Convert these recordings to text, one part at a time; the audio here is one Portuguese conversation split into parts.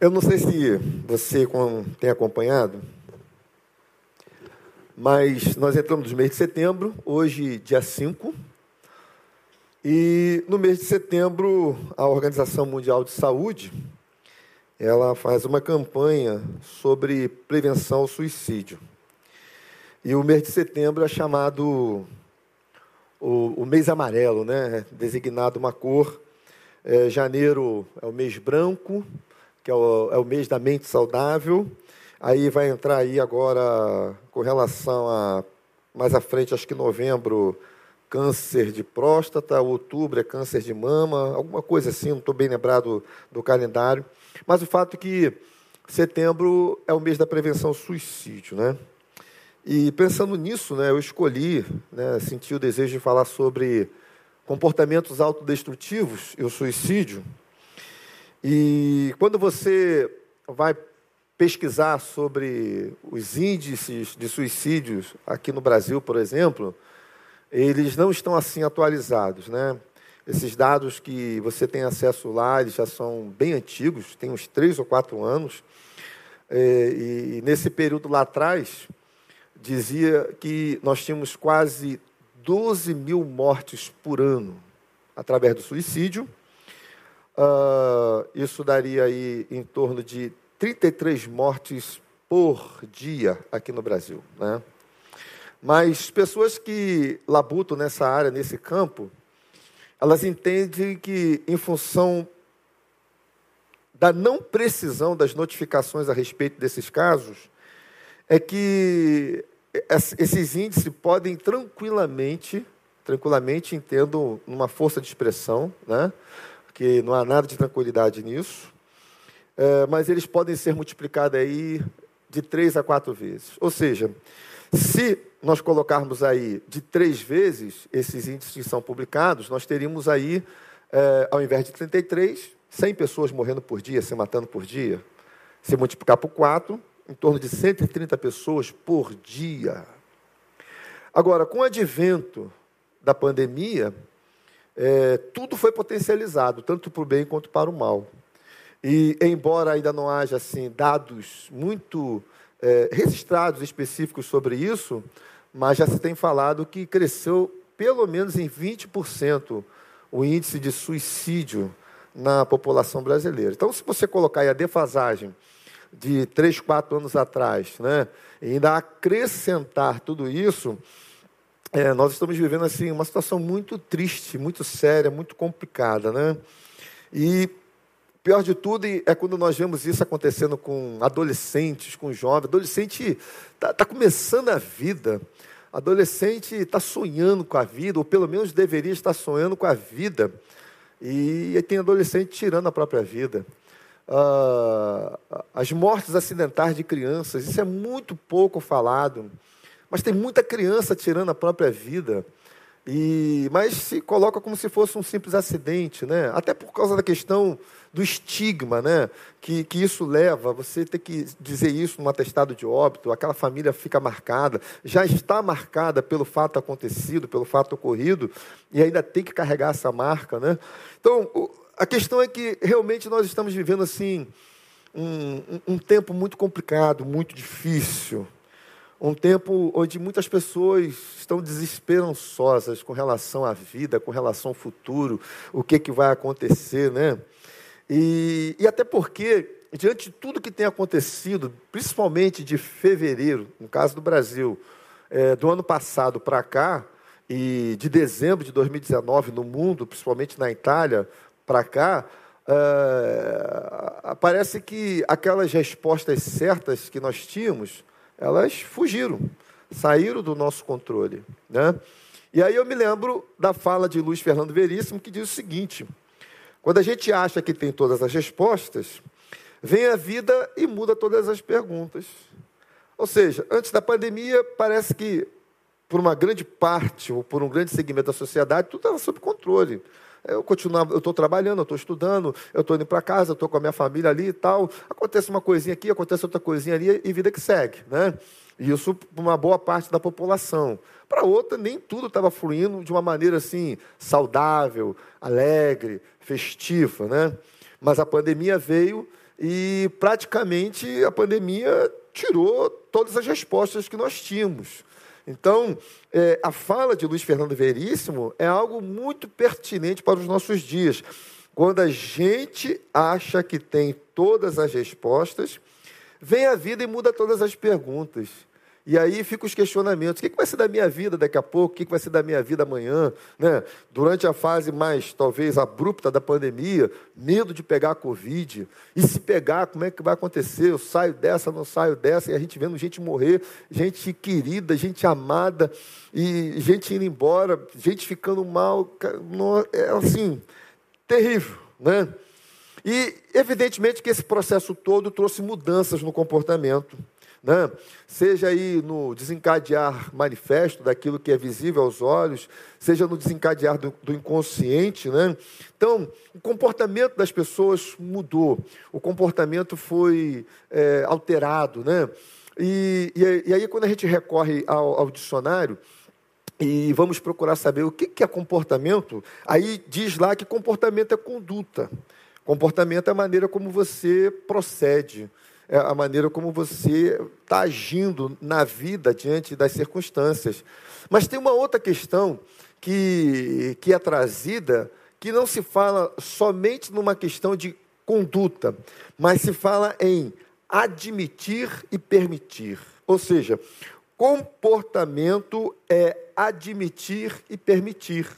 Eu não sei se você tem acompanhado, mas nós entramos no mês de setembro, hoje, dia 5, e no mês de setembro, a Organização Mundial de Saúde, ela faz uma campanha sobre prevenção ao suicídio. E o mês de setembro é chamado o, o mês amarelo, né? designado uma cor. É, janeiro é o mês branco, que é o, é o mês da mente saudável. Aí vai entrar aí agora, com relação a mais à frente, acho que novembro, câncer de próstata, outubro é câncer de mama, alguma coisa assim, não estou bem lembrado do calendário. Mas o fato é que setembro é o mês da prevenção ao suicídio, né? E pensando nisso, né, eu escolhi, né, senti o desejo de falar sobre comportamentos autodestrutivos e o suicídio. E quando você vai pesquisar sobre os índices de suicídios aqui no Brasil, por exemplo, eles não estão assim atualizados, né? Esses dados que você tem acesso lá, eles já são bem antigos, tem uns três ou quatro anos. É, e nesse período lá atrás, dizia que nós tínhamos quase 12 mil mortes por ano através do suicídio. Uh, isso daria aí em torno de 33 mortes por dia aqui no Brasil. Né? Mas pessoas que labutam nessa área, nesse campo, elas entendem que, em função da não precisão das notificações a respeito desses casos, é que esses índices podem tranquilamente, tranquilamente entendo uma força de expressão, né? Que não há nada de tranquilidade nisso, é, mas eles podem ser multiplicados aí de três a quatro vezes. Ou seja, se nós colocarmos aí de três vezes esses índices que são publicados, nós teríamos aí, é, ao invés de 33, 100 pessoas morrendo por dia, se matando por dia. Se multiplicar por quatro, em torno de 130 pessoas por dia. Agora, com o advento da pandemia, é, tudo foi potencializado, tanto para o bem quanto para o mal. E, embora ainda não haja assim, dados muito é, registrados específicos sobre isso, mas já se tem falado que cresceu pelo menos em 20% o índice de suicídio na população brasileira. Então, se você colocar aí a defasagem de três, quatro anos atrás, né? E ainda acrescentar tudo isso, é, nós estamos vivendo assim uma situação muito triste, muito séria, muito complicada, né? E pior de tudo é quando nós vemos isso acontecendo com adolescentes, com jovens. Adolescente está tá começando a vida. Adolescente está sonhando com a vida, ou pelo menos deveria estar sonhando com a vida. E tem adolescente tirando a própria vida. Ah, as mortes acidentais de crianças, isso é muito pouco falado. Mas tem muita criança tirando a própria vida. E, mas se coloca como se fosse um simples acidente, né? Até por causa da questão do estigma, né? Que, que isso leva, você ter que dizer isso num atestado de óbito, aquela família fica marcada, já está marcada pelo fato acontecido, pelo fato ocorrido, e ainda tem que carregar essa marca, né? Então, a questão é que realmente nós estamos vivendo assim um, um, um tempo muito complicado, muito difícil, um tempo onde muitas pessoas estão desesperançosas com relação à vida, com relação ao futuro, o que, que vai acontecer, né? E, e até porque, diante de tudo que tem acontecido, principalmente de fevereiro, no caso do Brasil, é, do ano passado para cá, e de dezembro de 2019 no mundo, principalmente na Itália, para cá, é, parece que aquelas respostas certas que nós tínhamos elas fugiram, saíram do nosso controle. Né? E aí eu me lembro da fala de Luiz Fernando Veríssimo, que diz o seguinte: quando a gente acha que tem todas as respostas, vem a vida e muda todas as perguntas. Ou seja, antes da pandemia, parece que, por uma grande parte, ou por um grande segmento da sociedade, tudo estava sob controle. Eu continuava, eu estou trabalhando, eu estou estudando, eu estou indo para casa, estou com a minha família ali e tal. Acontece uma coisinha aqui, acontece outra coisinha ali e vida que segue, né? Isso para uma boa parte da população. Para outra, nem tudo estava fluindo de uma maneira assim saudável, alegre, festiva, né? Mas a pandemia veio e praticamente a pandemia tirou todas as respostas que nós tínhamos. Então, é, a fala de Luiz Fernando Veríssimo é algo muito pertinente para os nossos dias. Quando a gente acha que tem todas as respostas, vem a vida e muda todas as perguntas. E aí ficam os questionamentos: o que vai ser da minha vida daqui a pouco? O que vai ser da minha vida amanhã? Né? Durante a fase mais, talvez, abrupta da pandemia, medo de pegar a Covid. E se pegar, como é que vai acontecer? Eu saio dessa, não saio dessa, e a gente vendo gente morrer, gente querida, gente amada, e gente indo embora, gente ficando mal. É assim, terrível, né? E, evidentemente, que esse processo todo trouxe mudanças no comportamento né? seja aí no desencadear manifesto daquilo que é visível aos olhos, seja no desencadear do, do inconsciente. Né? Então, o comportamento das pessoas mudou, o comportamento foi é, alterado. Né? E, e, aí, quando a gente recorre ao, ao dicionário, e vamos procurar saber o que é comportamento, aí diz lá que comportamento é conduta. Comportamento é a maneira como você procede a maneira como você está agindo na vida diante das circunstâncias. Mas tem uma outra questão que, que é trazida, que não se fala somente numa questão de conduta, mas se fala em admitir e permitir. Ou seja, comportamento é admitir e permitir.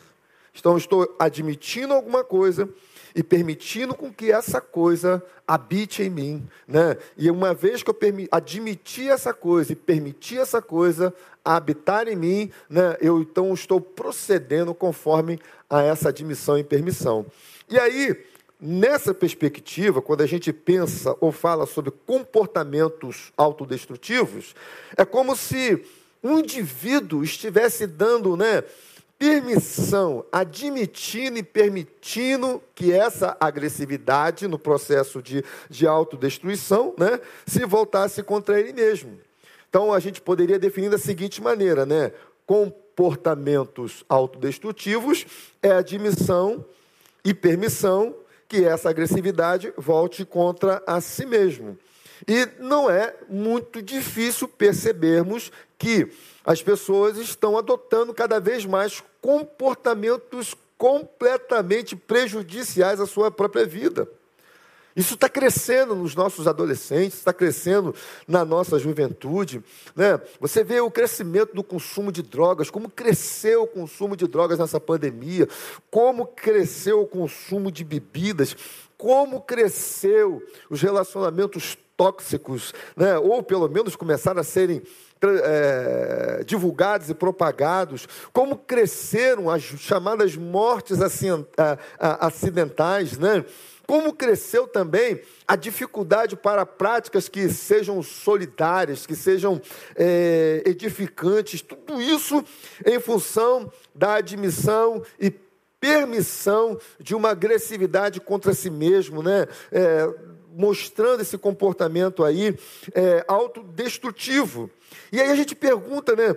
Então, estou admitindo alguma coisa e permitindo com que essa coisa habite em mim. Né? E uma vez que eu admiti essa coisa e permiti essa coisa habitar em mim, né, eu então estou procedendo conforme a essa admissão e permissão. E aí, nessa perspectiva, quando a gente pensa ou fala sobre comportamentos autodestrutivos, é como se um indivíduo estivesse dando, né, permissão, admitindo e permitindo que essa agressividade no processo de, de autodestruição né, se voltasse contra ele mesmo. Então a gente poderia definir da seguinte maneira, né? Comportamentos autodestrutivos é admissão e permissão que essa agressividade volte contra a si mesmo. E não é muito difícil percebermos que as pessoas estão adotando cada vez mais comportamentos completamente prejudiciais à sua própria vida. Isso está crescendo nos nossos adolescentes, está crescendo na nossa juventude. Né? Você vê o crescimento do consumo de drogas, como cresceu o consumo de drogas nessa pandemia, como cresceu o consumo de bebidas, como cresceu os relacionamentos tóxicos, né? ou pelo menos começaram a serem é, divulgados e propagados, como cresceram as chamadas mortes acidentais, né? como cresceu também a dificuldade para práticas que sejam solidárias, que sejam é, edificantes, tudo isso em função da admissão e permissão de uma agressividade contra si mesmo, né? É, mostrando esse comportamento aí é, autodestrutivo. E aí a gente pergunta, né?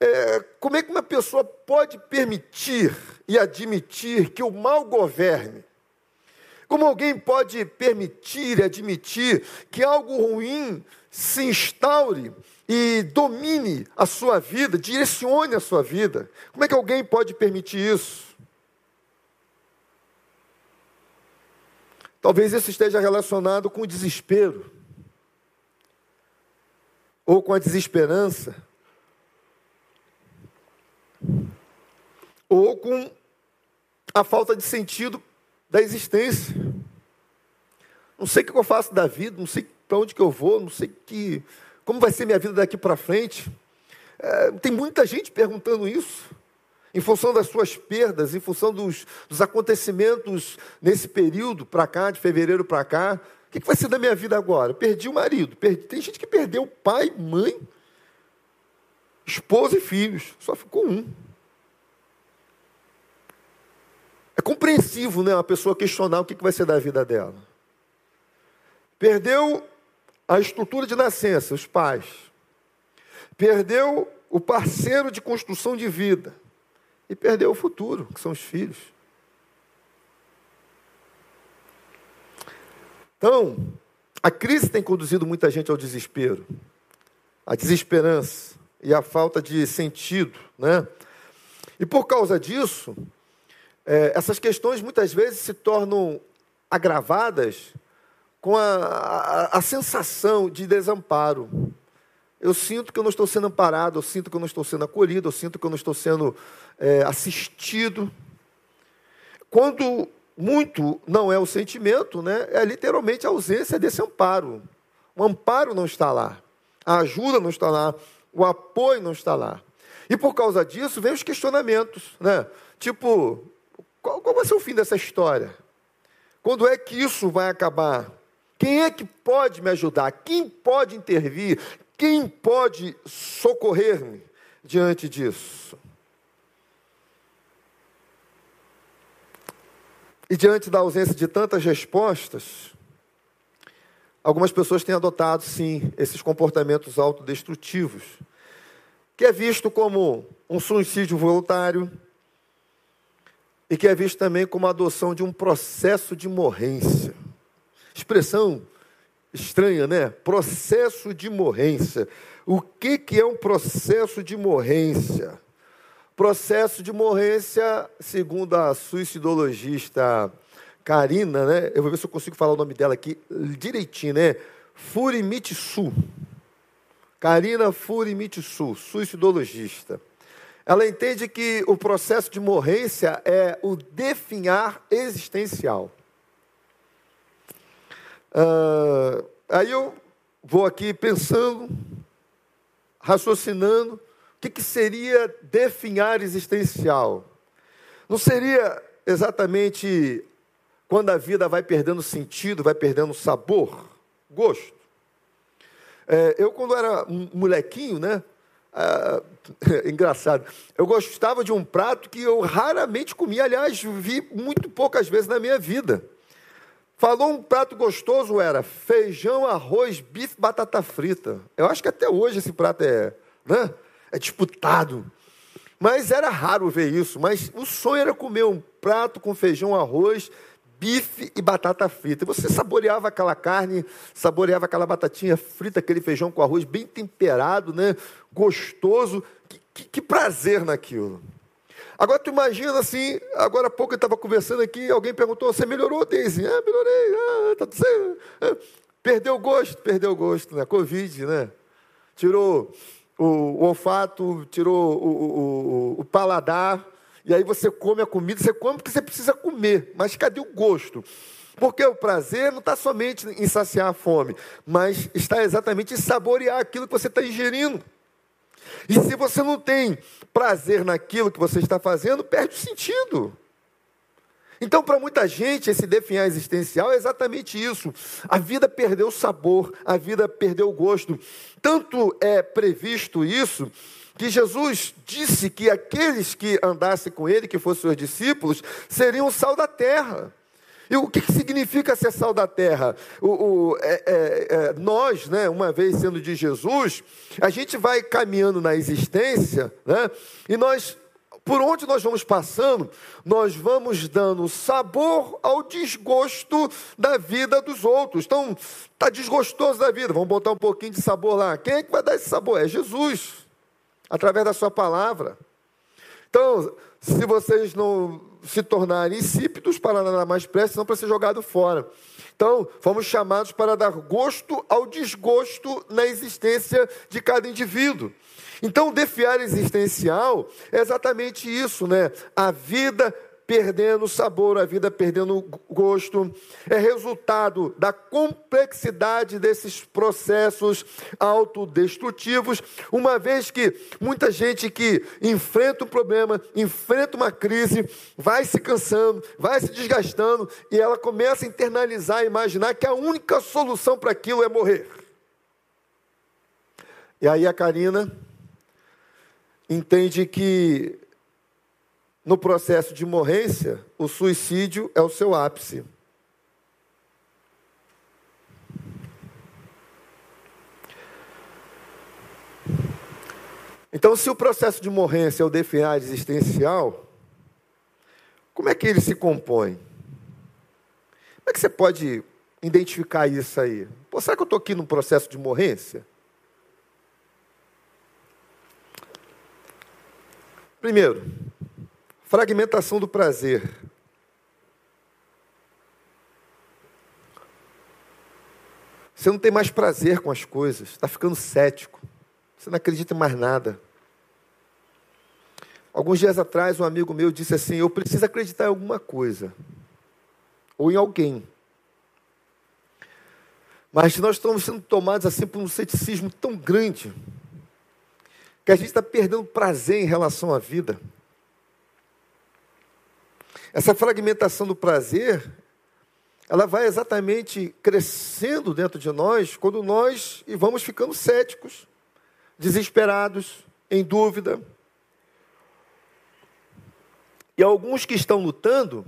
É, como é que uma pessoa pode permitir e admitir que o mal governe? Como alguém pode permitir e admitir que algo ruim se instaure e domine a sua vida, direcione a sua vida? Como é que alguém pode permitir isso? Talvez isso esteja relacionado com o desespero, ou com a desesperança, ou com a falta de sentido da existência. Não sei o que eu faço da vida, não sei para onde que eu vou, não sei que, como vai ser minha vida daqui para frente. É, tem muita gente perguntando isso em função das suas perdas, em função dos, dos acontecimentos nesse período para cá, de fevereiro para cá. Que, que, vai ser da minha vida agora? perdi o marido. Perdi. Tem gente que perdeu pai, mãe, esposa e filhos. Só ficou um. É compreensivo né, uma pessoa questionar o que, que vai ser da vida dela. Perdeu a estrutura de nascença, os pais. Perdeu o parceiro de construção de vida e perdeu o futuro, que são os filhos. Então, A crise tem conduzido muita gente ao desespero, à desesperança e à falta de sentido, né? E por causa disso, é, essas questões muitas vezes se tornam agravadas com a, a, a, sensação de desamparo. Eu sinto que eu não estou sendo amparado, eu sinto que eu não estou sendo acolhido, eu sinto que eu não estou sendo é, assistido. Quando muito não é o sentimento, né, é literalmente a ausência desse amparo. O amparo não está lá, a ajuda não está lá, o apoio não está lá. E por causa disso, vem os questionamentos, né? Tipo, qual, qual vai ser o fim dessa história? Quando é que isso vai acabar? Quem é que pode me ajudar? Quem pode intervir? Quem pode socorrer-me diante disso? E diante da ausência de tantas respostas, algumas pessoas têm adotado, sim, esses comportamentos autodestrutivos, que é visto como um suicídio voluntário e que é visto também como a adoção de um processo de morrência. Expressão estranha, né? Processo de morrência. O que, que é um processo de morrência? Processo de morrência, segundo a suicidologista Karina, né? Eu vou ver se eu consigo falar o nome dela aqui direitinho, né? Furimitsu. Karina Furimitsu, suicidologista. Ela entende que o processo de morrência é o definhar existencial. Uh, aí eu vou aqui pensando, raciocinando, que, que seria definhar existencial? Não seria exatamente quando a vida vai perdendo sentido, vai perdendo sabor, gosto? É, eu, quando era um molequinho, né? Ah, engraçado. Eu gostava de um prato que eu raramente comia, aliás, vi muito poucas vezes na minha vida. Falou um prato gostoso, era feijão, arroz, bife, batata frita. Eu acho que até hoje esse prato é. Né? É disputado. Mas era raro ver isso. Mas o sonho era comer um prato com feijão, arroz, bife e batata frita. Você saboreava aquela carne, saboreava aquela batatinha frita, aquele feijão com arroz bem temperado, né? gostoso. Que, que, que prazer naquilo. Agora tu imagina assim, agora há pouco eu estava conversando aqui, alguém perguntou, você melhorou, Deise? Ah, melhorei, ah, tá tudo certo. Ah, perdeu o gosto, perdeu o gosto, né? Covid, né? Tirou o, o olfato, tirou o, o, o, paladar, e aí você come a comida, você come porque você precisa comer, mas cadê o gosto? Porque o prazer não está somente em saciar a fome, mas está exatamente em saborear aquilo que você está ingerindo. E se você não tem prazer naquilo que você está fazendo, perde o sentido. Então, para muita gente, esse definhar existencial é exatamente isso. A vida perdeu o sabor, a vida perdeu o gosto. Tanto é previsto isso que Jesus disse que aqueles que andassem com ele, que fossem seus discípulos, seriam o sal da terra. E o que, que significa ser sal da terra? O, o é, é, é, nós, né, uma vez sendo de Jesus, a gente vai caminhando na existência, né, e nós por onde nós vamos passando, nós vamos dando sabor ao desgosto da vida dos outros. Então, está desgostoso da vida, vamos botar um pouquinho de sabor lá. Quem é que vai dar esse sabor? É Jesus, através da Sua palavra. Então, se vocês não se tornarem insípidos para nada mais prestes, não para ser jogado fora. Então, fomos chamados para dar gosto ao desgosto na existência de cada indivíduo. Então, o defiar existencial é exatamente isso, né? A vida perdendo sabor, a vida perdendo gosto, é resultado da complexidade desses processos autodestrutivos, uma vez que muita gente que enfrenta um problema, enfrenta uma crise, vai se cansando, vai se desgastando e ela começa a internalizar, a imaginar que a única solução para aquilo é morrer. E aí a Karina entende que no processo de morrência, o suicídio é o seu ápice. Então, se o processo de morrência é o definhar existencial, como é que ele se compõe? Como é que você pode identificar isso aí? Pô, será que eu estou aqui num processo de morrência? Primeiro, fragmentação do prazer. Você não tem mais prazer com as coisas, está ficando cético, você não acredita em mais nada. Alguns dias atrás, um amigo meu disse assim: Eu preciso acreditar em alguma coisa, ou em alguém. Mas nós estamos sendo tomados assim por um ceticismo tão grande, que a gente está perdendo prazer em relação à vida. Essa fragmentação do prazer, ela vai exatamente crescendo dentro de nós quando nós e vamos ficando céticos, desesperados, em dúvida. E alguns que estão lutando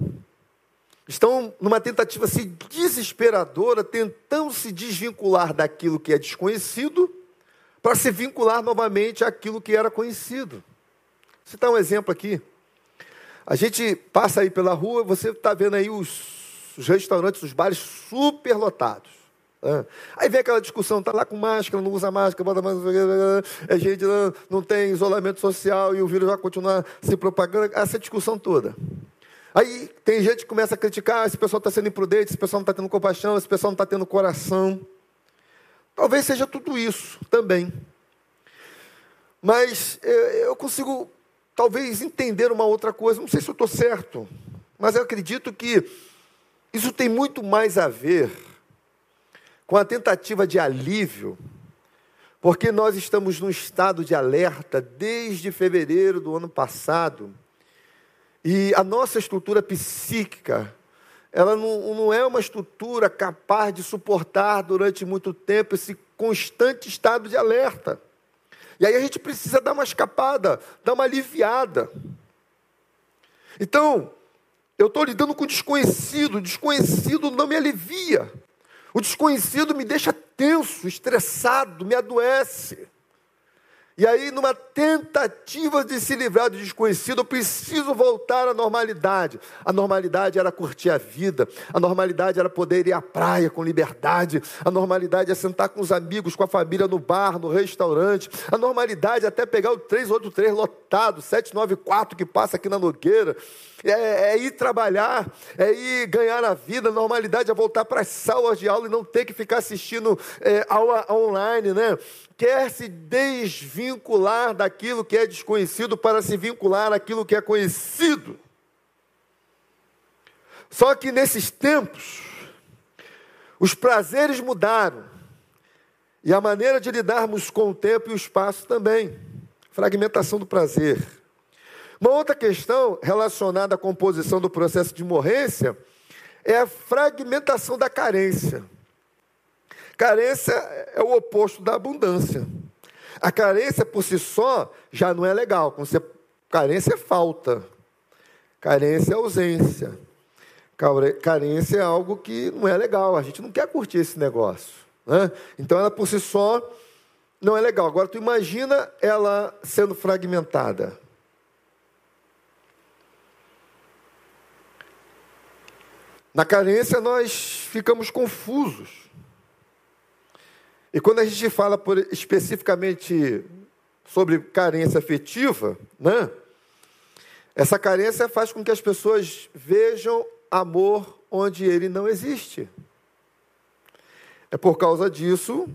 estão numa tentativa assim, desesperadora, tentando se desvincular daquilo que é desconhecido para se vincular novamente àquilo que era conhecido. Vou citar um exemplo aqui. A gente passa aí pela rua, você está vendo aí os, os, restaurantes, os bares super lotados. Né? Aí vem aquela discussão, está lá com máscara, não usa máscara, bota máscara, a gente não, não tem isolamento social e o vírus vai continuar se propagando, essa discussão toda. Aí tem gente que começa a criticar, esse pessoal está sendo imprudente, esse pessoal não está tendo compaixão, esse pessoal não está tendo coração. Talvez seja tudo isso também. Mas eh, eu consigo, talvez, entender uma outra coisa, não sei se eu estou certo, mas eu acredito que isso tem muito mais a ver com a tentativa de alívio, porque nós estamos num estado de alerta desde fevereiro do ano passado e a nossa estrutura psíquica, ela não, não é uma estrutura capaz de suportar durante muito tempo esse constante estado de alerta. E aí a gente precisa dar uma escapada, dar uma aliviada. Então, eu estou lidando com o desconhecido, o desconhecido não me alivia. O desconhecido me deixa tenso, estressado, me adoece. E aí, numa tentativa de se livrar do desconhecido, eu preciso voltar à normalidade. A normalidade era curtir a vida, a normalidade era poder ir à praia com liberdade, a normalidade é sentar com os amigos, com a família no bar, no restaurante, a normalidade é até pegar o 383 lotado, 794 que passa aqui na Nogueira, é, é ir trabalhar, é ir ganhar a vida, a normalidade é voltar para as salas de aula e não ter que ficar assistindo é, aula online, né? quer se desvincular daquilo que é desconhecido para se vincular àquilo que é conhecido. Só que nesses tempos, os prazeres mudaram. E a maneira de lidarmos com o tempo e o espaço também. Fragmentação do prazer. Uma outra questão relacionada à composição do processo de morrência é a fragmentação da carência. Carência é o oposto da abundância. A carência por si só já não é legal. Você, carência é falta. Carência é ausência. Carência é algo que não é legal. A gente não quer curtir esse negócio. Né? Então ela por si só não é legal. Agora tu imagina ela sendo fragmentada. Na carência nós ficamos confusos. E quando a gente fala por, especificamente sobre carência afetiva, né? Essa carência faz com que as pessoas vejam amor onde ele não existe. É por causa disso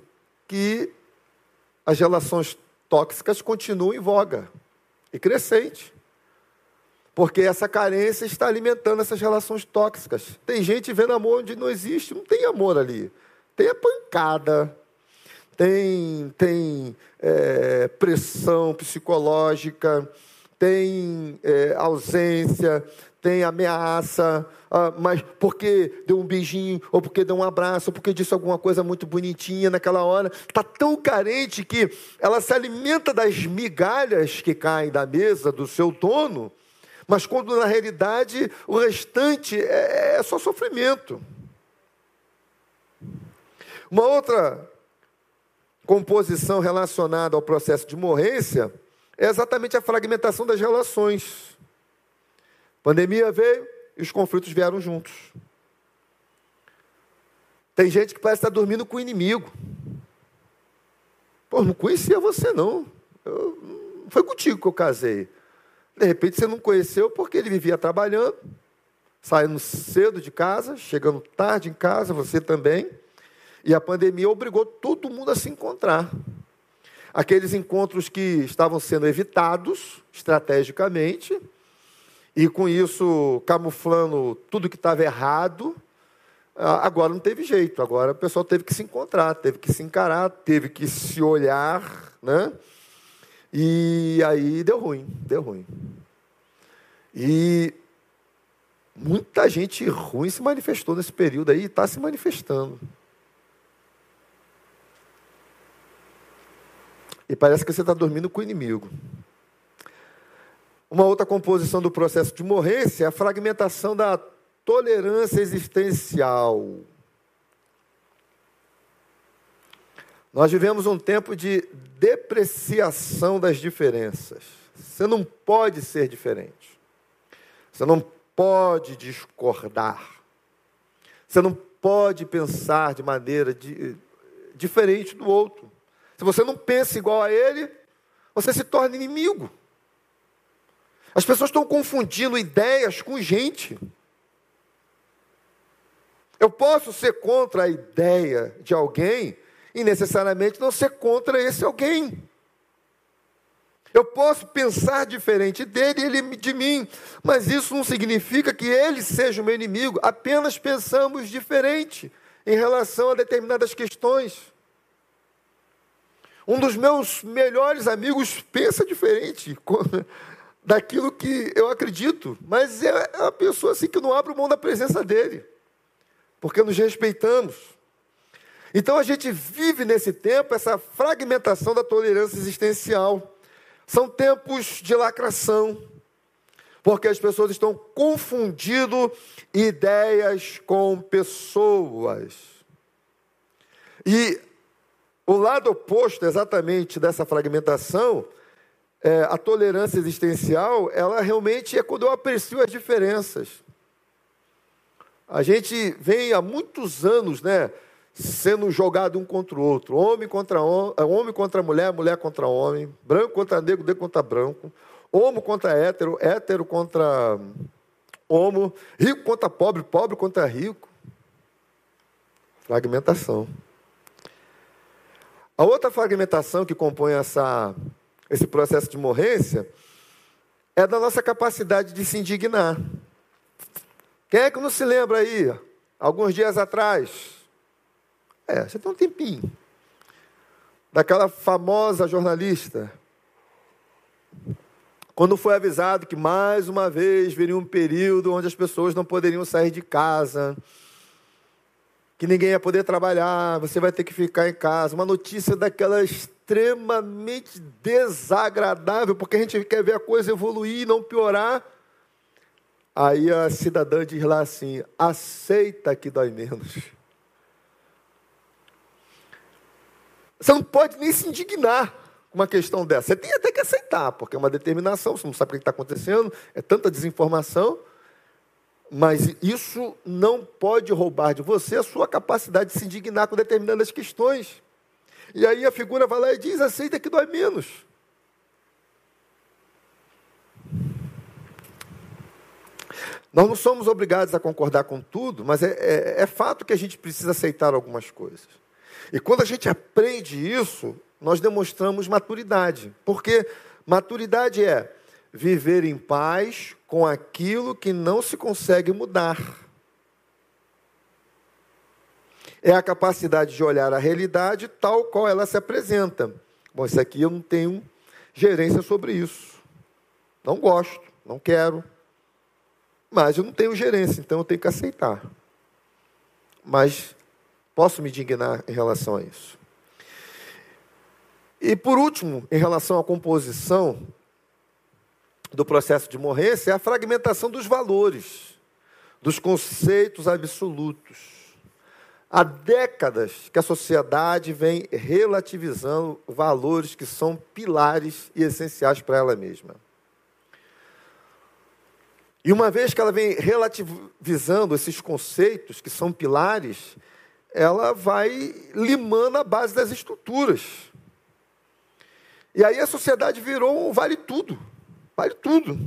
que as relações tóxicas continuam em voga e crescente. Porque essa carência está alimentando essas relações tóxicas. Tem gente vendo amor onde não existe, não tem amor ali. Tem a pancada, tem, tem é, pressão psicológica, tem é, ausência, tem ameaça, ah, mas porque deu um beijinho, ou porque deu um abraço, ou porque disse alguma coisa muito bonitinha naquela hora, está tão carente que ela se alimenta das migalhas que caem da mesa do seu dono, mas quando na realidade o restante é, é só sofrimento. Uma outra composição relacionada ao processo de morrência é exatamente a fragmentação das relações. A pandemia veio e os conflitos vieram juntos. Tem gente que parece estar dormindo com o inimigo. Pô, não conhecia você não. Eu, não foi contigo que eu casei. De repente você não conheceu porque ele vivia trabalhando, saindo cedo de casa, chegando tarde em casa, você também. E a pandemia obrigou todo mundo a se encontrar. Aqueles encontros que estavam sendo evitados estrategicamente, e com isso camuflando tudo que estava errado, agora não teve jeito, agora o pessoal teve que se encontrar, teve que se encarar, teve que se olhar, né? E aí deu ruim, deu ruim. E muita gente ruim se manifestou nesse período aí e está se manifestando. E parece que você está dormindo com o inimigo. Uma outra composição do processo de morrência é a fragmentação da tolerância existencial. Nós vivemos um tempo de depreciação das diferenças. Você não pode ser diferente. Você não pode discordar. Você não pode pensar de maneira de, diferente do outro. Se você não pensa igual a ele, você se torna inimigo. As pessoas estão confundindo ideias com gente. Eu posso ser contra a ideia de alguém e necessariamente não ser contra esse alguém. Eu posso pensar diferente dele e ele de mim, mas isso não significa que ele seja o meu inimigo. Apenas pensamos diferente em relação a determinadas questões. Um dos meus melhores amigos pensa diferente daquilo que eu acredito, mas é uma pessoa assim que não abre mão da presença dele, porque nos respeitamos. Então a gente vive nesse tempo essa fragmentação da tolerância existencial. São tempos de lacração, porque as pessoas estão confundindo ideias com pessoas. E o lado oposto exatamente dessa fragmentação, é, a tolerância existencial, ela realmente é quando eu aprecio as diferenças. A gente vem há muitos anos, né, sendo jogado um contra o outro, homem contra homem, é, homem contra mulher, mulher contra homem, branco contra negro, negro contra branco, homo contra hétero, hétero contra homo, rico contra pobre, pobre contra rico. Fragmentação. A outra fragmentação que compõe essa, esse processo de morrência é da nossa capacidade de se indignar. Quem é que não se lembra aí, alguns dias atrás? É, você tem um tempinho. Daquela famosa jornalista. Quando foi avisado que mais uma vez viria um período onde as pessoas não poderiam sair de casa, que ninguém ia poder trabalhar, você vai ter que ficar em casa. Uma notícia daquela extremamente desagradável, porque a gente quer ver a coisa evoluir e não piorar. Aí a cidadã diz lá assim: aceita que dói menos. Você não pode nem se indignar com uma questão dessa. Você tem até que aceitar, porque é uma determinação, você não sabe o que está acontecendo, é tanta desinformação. Mas isso não pode roubar de você a sua capacidade de se indignar com determinadas questões. E aí a figura vai lá e diz: aceita que dói menos. Nós não somos obrigados a concordar com tudo, mas é, é, é, fato que a gente precisa aceitar algumas coisas. E quando a gente aprende isso, nós demonstramos maturidade. Porque maturidade é viver em paz com aquilo que não se consegue mudar. É a capacidade de olhar a realidade tal qual ela se apresenta. Bom, isso aqui eu não tenho gerência sobre isso. Não gosto, não quero. Mas eu não tenho gerência, então eu tenho que aceitar. Mas posso me indignar em relação a isso. E por último, em relação à composição do processo de morrência é a fragmentação dos valores, dos conceitos absolutos. Há décadas que a sociedade vem relativizando valores que são pilares e essenciais para ela mesma. E uma vez que ela vem relativizando esses conceitos que são pilares, ela vai limando a base das estruturas. E aí a sociedade virou um vale tudo. Vale tudo.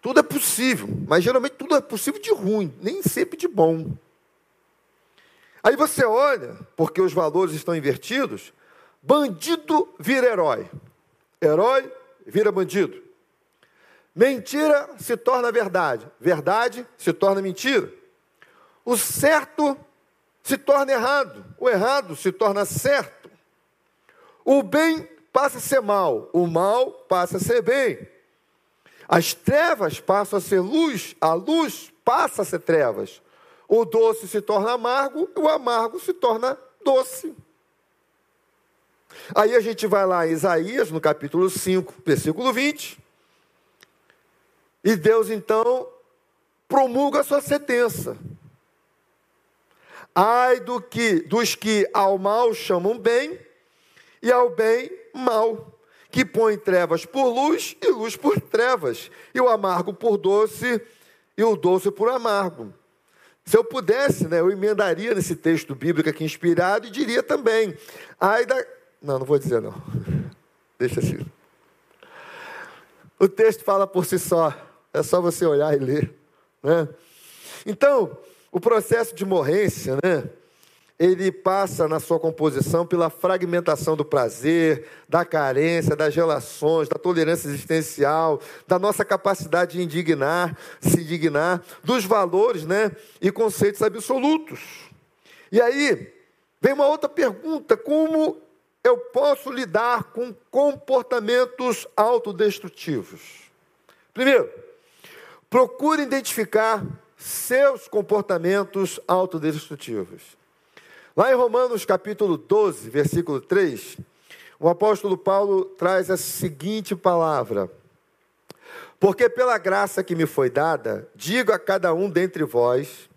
Tudo é possível, mas geralmente tudo é possível de ruim, nem sempre de bom. Aí você olha, porque os valores estão invertidos, bandido vira herói. Herói vira bandido. Mentira se torna verdade. Verdade se torna mentira. O certo se torna errado. O errado se torna certo. O bem passa a ser mal. O mal passa a ser bem. As trevas passam a ser luz. A luz passa a ser trevas. O doce se torna amargo. O amargo se torna doce. Aí a gente vai lá em Isaías, no capítulo 5, versículo 20. E Deus então promulga a sua sentença. Ai do que dos que ao mal chamam bem e ao bem mal, que põe trevas por luz e luz por trevas, e o amargo por doce e o doce por amargo. Se eu pudesse, né, eu emendaria nesse texto bíblico aqui inspirado e diria também: ai da não, não vou dizer não. Deixa assim. O texto fala por si só. É só você olhar e ler. Né? Então, o processo de morrência, né? Ele passa na sua composição pela fragmentação do prazer, da carência, das relações, da tolerância existencial, da nossa capacidade de indignar, se indignar, dos valores, né? E conceitos absolutos. E aí, vem uma outra pergunta: como eu posso lidar com comportamentos autodestrutivos? Primeiro, procure identificar seus comportamentos autodestrutivos. Lá em Romanos capítulo 12, versículo 3, o apóstolo Paulo traz a seguinte palavra: Porque pela graça que me foi dada, digo a cada um dentre vós,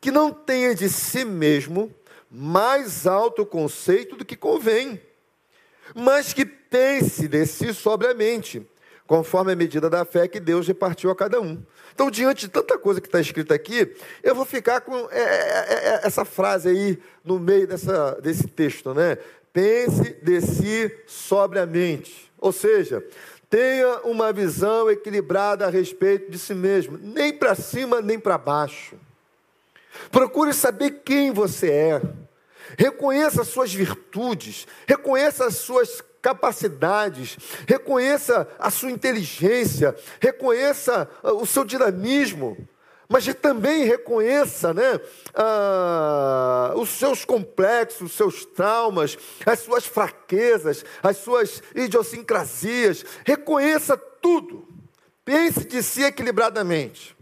que não tenha de si mesmo mais alto conceito do que convém, mas que pense de si sobriamente, conforme a medida da fé que Deus repartiu a cada um. Então, diante de tanta coisa que está escrita aqui, eu vou ficar com é, é, é, essa frase aí no meio dessa, desse texto, né? Pense de si sobriamente. Ou seja, tenha uma visão equilibrada a respeito de si mesmo, nem para cima nem para baixo. Procure saber quem você é. Reconheça as suas virtudes, reconheça as suas capacidades, reconheça a sua inteligência, reconheça ah, o seu dinamismo, mas também reconheça né, ah, os seus complexos, os seus traumas, as suas fraquezas, as suas idiosincrasias. Reconheça tudo. Pense de si equilibradamente.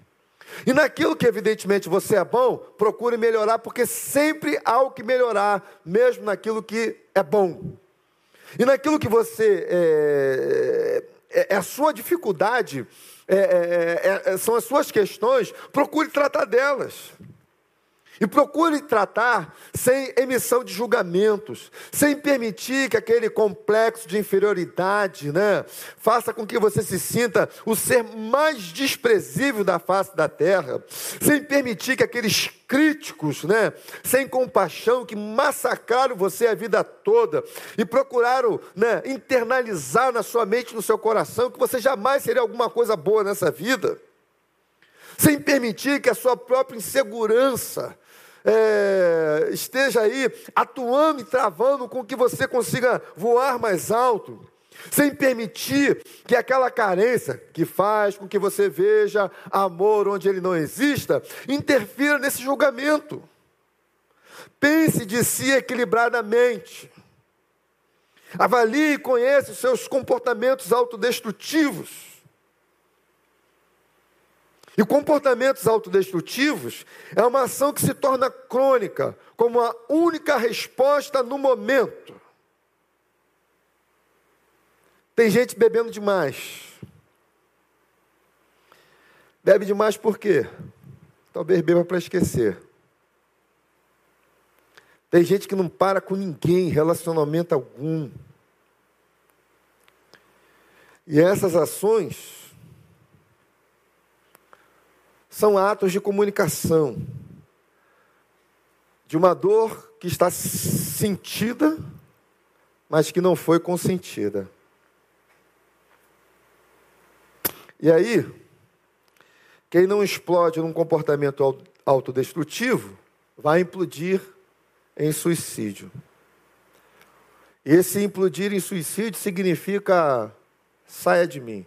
E naquilo que evidentemente você é bom, procure melhorar, porque sempre há o que melhorar, mesmo naquilo que é bom. E naquilo que você é, é, é a sua dificuldade, é, é, são as suas questões, procure tratar delas. E procure tratar sem emissão de julgamentos, sem permitir que aquele complexo de inferioridade né, faça com que você se sinta o ser mais desprezível da face da terra, sem permitir que aqueles críticos, né, sem compaixão, que massacraram você a vida toda e procuraram né, internalizar na sua mente, no seu coração, que você jamais seria alguma coisa boa nessa vida sem permitir que a sua própria insegurança é, esteja aí atuando e travando com que você consiga voar mais alto, sem permitir que aquela carência que faz com que você veja amor onde ele não exista, interfira nesse julgamento. Pense de si equilibradamente. Avalie e conheça os seus comportamentos autodestrutivos. E comportamentos autodestrutivos é uma ação que se torna crônica, como a única resposta no momento. Tem gente bebendo demais. Bebe demais por quê? Talvez beba para esquecer. Tem gente que não para com ninguém, relacionamento algum. E essas ações são atos de comunicação. de uma dor que está sentida, mas que não foi consentida. E aí, quem não explode num comportamento autodestrutivo, vai implodir em suicídio. E esse implodir em suicídio significa saia de mim.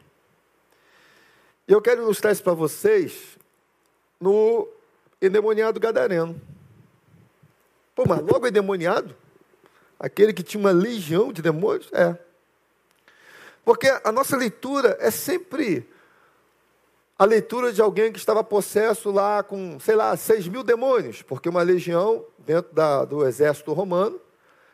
E eu quero ilustrar isso para vocês no endemoniado gadareno. Pô, mas logo endemoniado? Aquele que tinha uma legião de demônios? É. Porque a nossa leitura é sempre a leitura de alguém que estava possesso lá com, sei lá, seis mil demônios, porque uma legião dentro da, do exército romano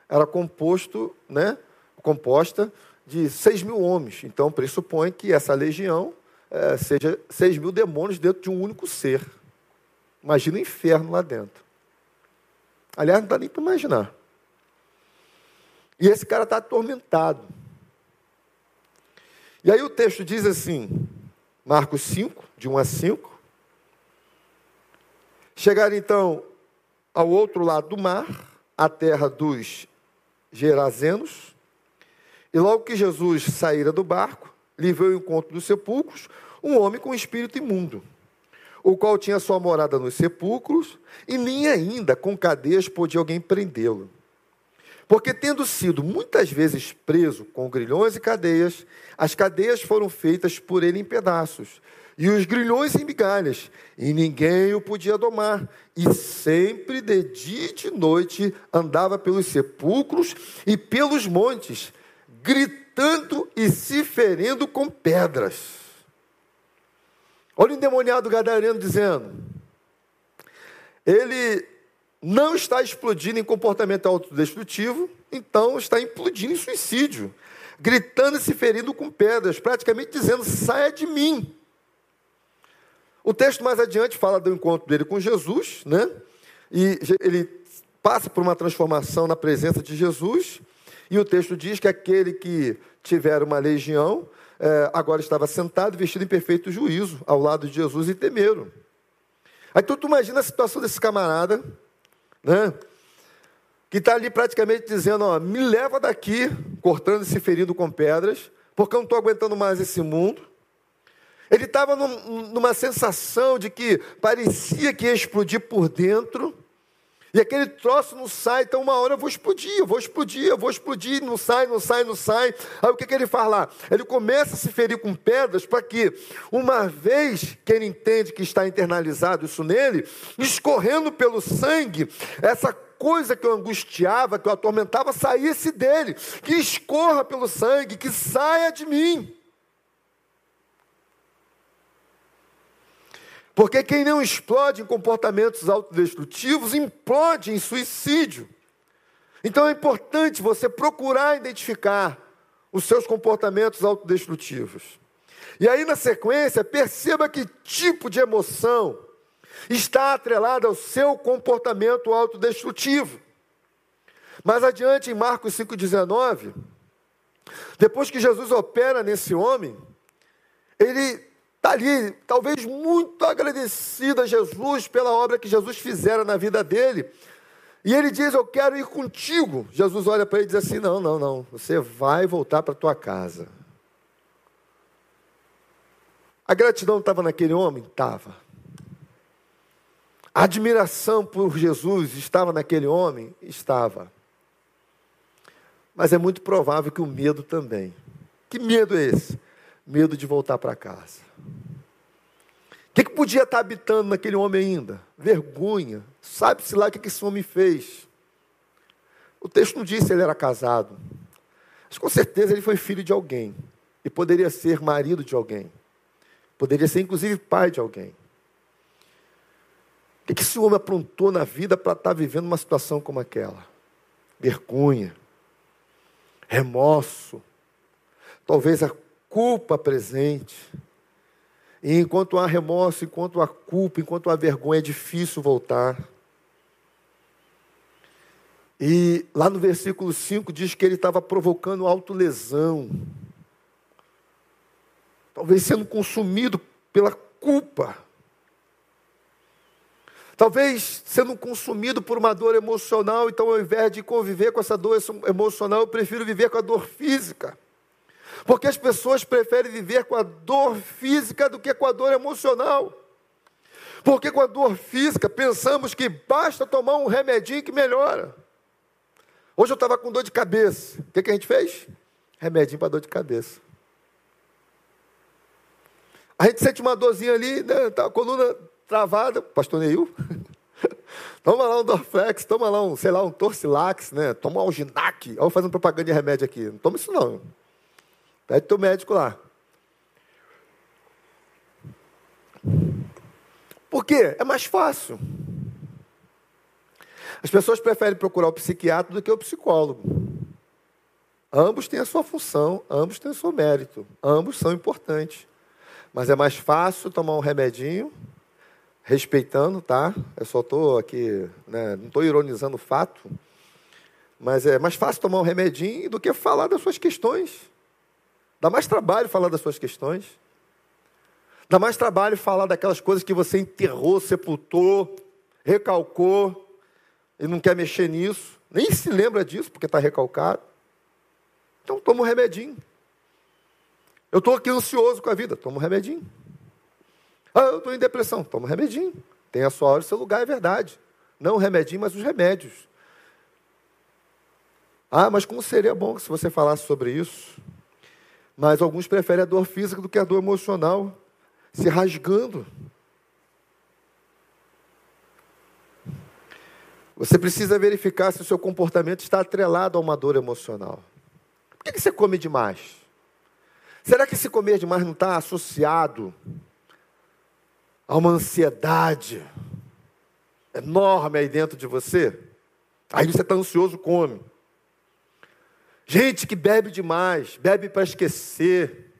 era composto, né, composta de seis mil homens. Então pressupõe que essa legião é, seja seis mil demônios dentro de um único ser. Imagina o inferno lá dentro. Aliás, não dá nem para imaginar. E esse cara está atormentado. E aí o texto diz assim: Marcos 5, de 1 a 5. Chegaram então ao outro lado do mar, a terra dos Gerazenos, e logo que Jesus saíra do barco, lhe veio ao encontro dos sepulcros um homem com espírito imundo, o qual tinha sua morada nos sepulcros, e nem ainda com cadeias podia alguém prendê-lo. Porque, tendo sido muitas vezes preso com grilhões e cadeias, as cadeias foram feitas por ele em pedaços, e os grilhões em migalhas, e ninguém o podia domar. E sempre de dia e de noite andava pelos sepulcros e pelos montes, gritando e se ferindo com pedras. Olha o endemoniado gadareno dizendo: ele não está explodindo em comportamento autodestrutivo, então está implodindo em suicídio, gritando e se ferindo com pedras, praticamente dizendo: saia de mim. O texto mais adiante fala do encontro dele com Jesus, né? E ele passa por uma transformação na presença de Jesus, e o texto diz que aquele que tiver uma legião é, agora estava sentado, vestido em perfeito juízo, ao lado de Jesus e temeram. Aí tu, tu imagina a situação desse camarada, né? que está ali praticamente dizendo: ó, me leva daqui, cortando e se ferindo com pedras, porque eu não estou aguentando mais esse mundo. Ele estava num, numa sensação de que parecia que ia explodir por dentro, e aquele troço não sai, então uma hora eu vou explodir, eu vou explodir, eu vou explodir, não sai, não sai, não sai. Aí o que, que ele faz lá? Ele começa a se ferir com pedras para que, uma vez que ele entende que está internalizado isso nele, escorrendo pelo sangue, essa coisa que eu angustiava, que eu atormentava, saísse dele, que escorra pelo sangue, que saia de mim. Porque quem não explode em comportamentos autodestrutivos, implode em suicídio. Então é importante você procurar identificar os seus comportamentos autodestrutivos. E aí, na sequência, perceba que tipo de emoção está atrelada ao seu comportamento autodestrutivo. Mais adiante, em Marcos 5,19, depois que Jesus opera nesse homem, ele está ali, talvez muito agradecido a Jesus pela obra que Jesus fizera na vida dele. E ele diz: Eu quero ir contigo. Jesus olha para ele e diz assim: Não, não, não, você vai voltar para tua casa. A gratidão estava naquele homem? Estava. A admiração por Jesus estava naquele homem? Estava. Mas é muito provável que o medo também. Que medo é esse? Medo de voltar para casa. O que, que, podia estar habitando naquele homem ainda? Vergonha. Sabe-se lá o que, que esse homem fez. O texto não diz se ele era casado. Mas com certeza ele foi filho de alguém. E poderia ser marido de alguém. Poderia ser inclusive pai de alguém. O que, esse homem aprontou na vida para estar vivendo uma situação como aquela? Vergonha, remorso, talvez a culpa presente. E enquanto há remorso, enquanto há culpa, enquanto há vergonha, é difícil voltar. E lá no versículo 5 diz que ele estava provocando autolesão. Talvez sendo consumido pela culpa. Talvez sendo consumido por uma dor emocional, então ao invés de conviver com essa dor emocional, eu prefiro viver com a dor física. Porque as pessoas preferem viver com a dor física do que com a dor emocional. Porque com a dor física pensamos que basta tomar um remedinho que melhora. Hoje eu estava com dor de cabeça. O que, que a gente fez? Remedinho para dor de cabeça. A gente sente uma dorzinha ali, né, tá a coluna travada, pastor Neil. toma lá um Dorflex, toma lá um, sei lá, um Torcilax, né? Toma um Alginac. Olha eu fazendo propaganda de remédio aqui. Não toma isso não. Pede teu médico lá. Por quê? É mais fácil. As pessoas preferem procurar o psiquiatra do que o psicólogo. Ambos têm a sua função, ambos têm o seu mérito, ambos são importantes. Mas é mais fácil tomar um remedinho, respeitando, tá? Eu só estou aqui, né, não estou ironizando o fato, mas é mais fácil tomar um remedinho do que falar das suas questões. Dá mais trabalho falar das suas questões. Dá mais trabalho falar daquelas coisas que você enterrou, sepultou, recalcou e não quer mexer nisso. Nem se lembra disso porque está recalcado. Então toma um remedinho. Eu estou aqui ansioso com a vida, toma um remedinho. Ah, eu estou em depressão, toma um remedinho. Tem a sua hora e seu lugar, é verdade. Não o remedinho, mas os remédios. Ah, mas como seria bom se você falasse sobre isso? Mas alguns preferem a dor física do que a dor emocional, se rasgando. Você precisa verificar se o seu comportamento está atrelado a uma dor emocional. Por que você come demais? Será que se comer demais não está associado a uma ansiedade enorme aí dentro de você? Aí você está ansioso, come. Gente que bebe demais, bebe para esquecer.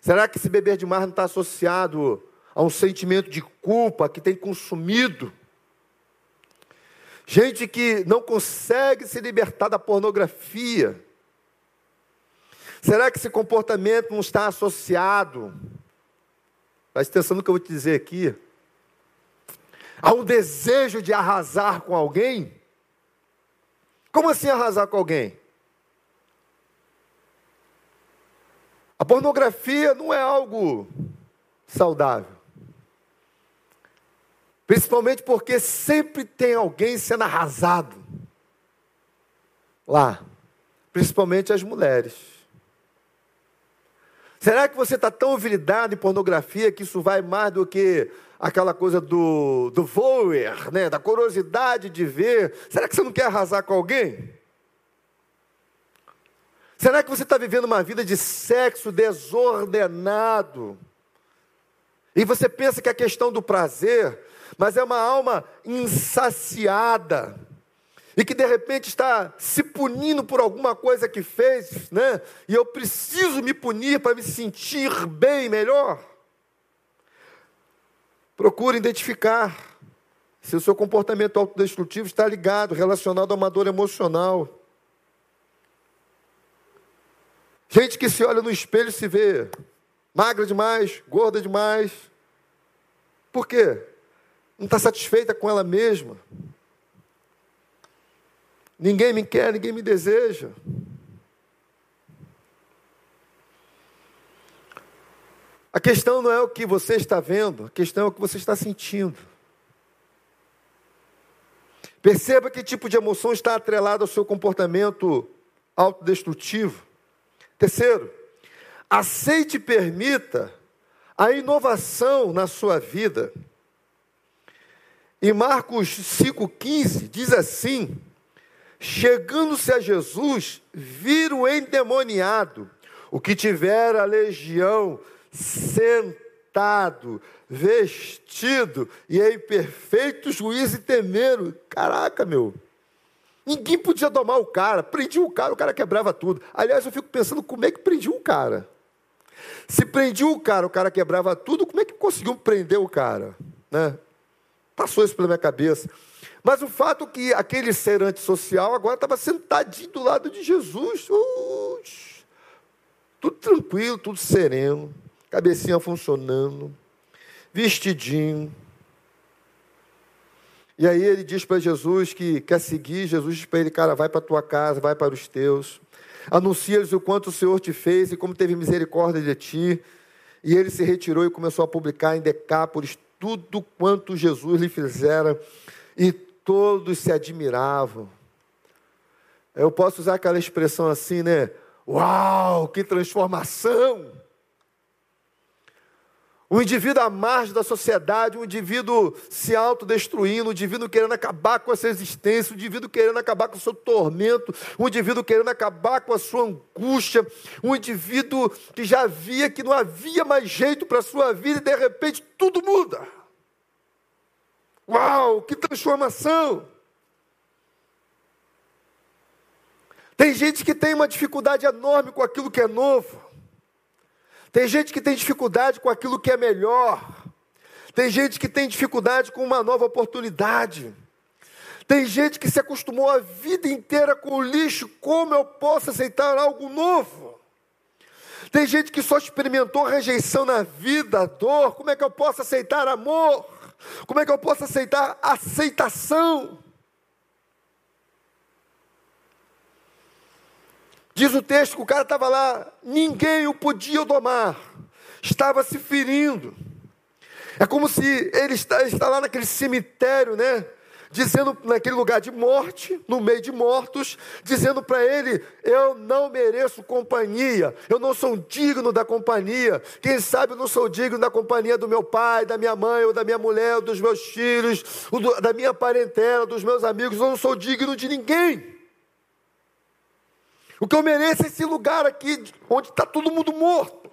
Será que se beber demais não está associado a um sentimento de culpa que tem consumido? Gente que não consegue se libertar da pornografia. Será que esse comportamento não está associado, presta atenção no que eu vou te dizer aqui, a um desejo de arrasar com alguém? Como assim arrasar com alguém? A pornografia não é algo saudável. Principalmente porque sempre tem alguém sendo arrasado lá, principalmente as mulheres. Será que você está tão envilidado em pornografia que isso vai mais do que aquela coisa do, do voer, né? da curiosidade de ver? Será que você não quer arrasar com alguém? Será que você está vivendo uma vida de sexo desordenado? E você pensa que é questão do prazer, mas é uma alma insaciada e que de repente está se punindo por alguma coisa que fez, né? E eu preciso me punir para me sentir bem, melhor. Procure identificar se o seu comportamento autodestrutivo está ligado, relacionado a uma dor emocional. Gente que se olha no espelho e se vê magra demais, gorda demais. Por quê? Não está satisfeita com ela mesma. Ninguém me quer, ninguém me deseja. A questão não é o que você está vendo, a questão é o que você está sentindo. Perceba que tipo de emoção está atrelado ao seu comportamento autodestrutivo. Terceiro, aceite e permita a inovação na sua vida. Em Marcos 5,15 diz assim: Chegando-se a Jesus, viram o endemoniado, o que tivera a legião, sentado, vestido e em perfeito juízo e temeram. Caraca, meu. Ninguém podia domar o cara. Prendia o cara, o cara quebrava tudo. Aliás, eu fico pensando como é que prendia o cara. Se prendia o cara, o cara quebrava tudo, como é que conseguiu prender o cara? Né? Passou isso pela minha cabeça. Mas o fato que aquele ser antissocial agora estava sentadinho do lado de Jesus. Tudo tranquilo, tudo sereno, cabecinha funcionando, vestidinho. E aí ele diz para Jesus que quer seguir, Jesus diz para ele, cara, vai para tua casa, vai para os teus. Anuncia-lhes o quanto o Senhor te fez e como teve misericórdia de ti. E ele se retirou e começou a publicar em Decápolis tudo quanto Jesus lhe fizera, e todos se admiravam. Eu posso usar aquela expressão assim, né? Uau, que transformação! Um indivíduo à margem da sociedade, um indivíduo se autodestruindo, um indivíduo querendo acabar com a sua existência, um indivíduo querendo acabar com o seu tormento, um indivíduo querendo acabar com a sua angústia, um indivíduo que já via que não havia mais jeito para a sua vida e de repente tudo muda. Uau, que transformação! Tem gente que tem uma dificuldade enorme com aquilo que é novo. Tem gente que tem dificuldade com aquilo que é melhor. Tem gente que tem dificuldade com uma nova oportunidade. Tem gente que se acostumou a vida inteira com o lixo. Como eu posso aceitar algo novo? Tem gente que só experimentou rejeição na vida, dor. Como é que eu posso aceitar amor? Como é que eu posso aceitar aceitação? Diz o texto que o cara estava lá, ninguém o podia domar, estava se ferindo. É como se ele está, está lá naquele cemitério, né? Dizendo naquele lugar de morte, no meio de mortos, dizendo para ele: Eu não mereço companhia, eu não sou digno da companhia. Quem sabe eu não sou digno da companhia do meu pai, da minha mãe, ou da minha mulher, ou dos meus filhos, da minha parentela, dos meus amigos. Eu não sou digno de ninguém. O que eu mereço é esse lugar aqui, onde está todo mundo morto.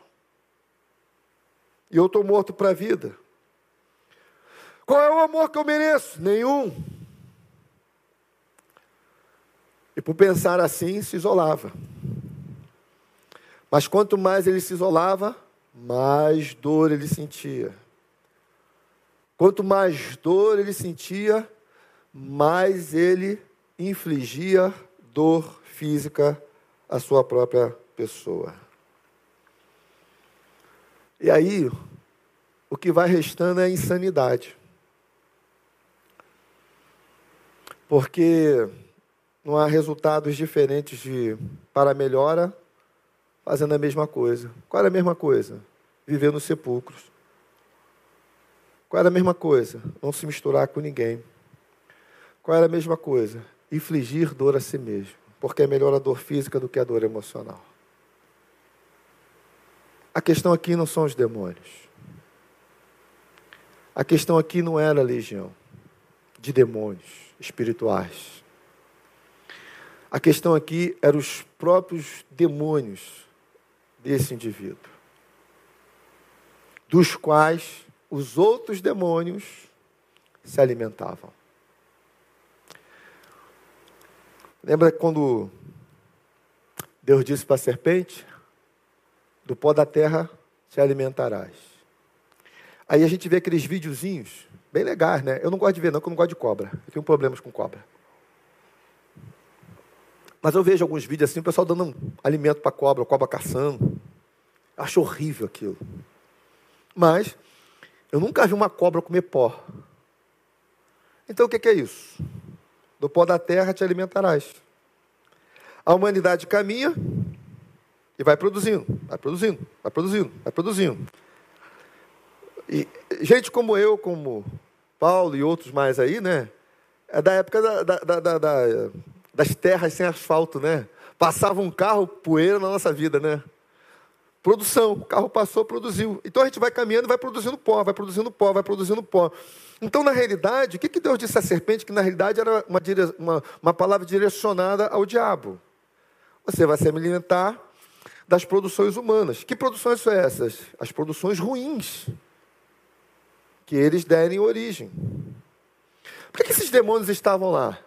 E eu estou morto para a vida. Qual é o amor que eu mereço? Nenhum. E por pensar assim, se isolava. Mas quanto mais ele se isolava, mais dor ele sentia. Quanto mais dor ele sentia, mais ele infligia dor física a sua própria pessoa. E aí, o que vai restando é a insanidade. Porque não há resultados diferentes de para melhora fazendo a mesma coisa. Qual era a mesma coisa? Viver nos sepulcros. Qual era a mesma coisa? Não se misturar com ninguém. Qual era a mesma coisa? Infligir dor a si mesmo porque é melhor a dor física do que a dor emocional. A questão aqui não são os demônios. A questão aqui não era a legião de demônios espirituais. A questão aqui eram os próprios demônios desse indivíduo, dos quais os outros demônios se alimentavam. Lembra quando Deus disse para a serpente: Do pó da terra te alimentarás. Aí a gente vê aqueles videozinhos, bem legais, né? Eu não gosto de ver, não, porque eu não gosto de cobra. Eu tenho problemas com cobra. Mas eu vejo alguns vídeos assim, o pessoal dando um alimento para cobra, cobra caçando. Acho horrível aquilo. Mas eu nunca vi uma cobra comer pó. Então o que é isso? Do pó da terra te alimentarás. A humanidade caminha e vai produzindo, vai produzindo, vai produzindo, vai produzindo. E gente como eu, como Paulo e outros mais aí, né? É da época da, da, da, da das terras sem asfalto, né? Passava um carro, poeira na nossa vida, né? Produção, o carro passou, produziu. Então a gente vai caminhando vai produzindo pó, vai produzindo pó, vai produzindo pó. Então, na realidade, o que, que Deus disse à serpente? Que na realidade era uma, uma, uma palavra direcionada ao diabo. Você vai se alimentar das produções humanas. Que produções são essas? As produções ruins que eles derem origem. Por que esses demônios estavam lá?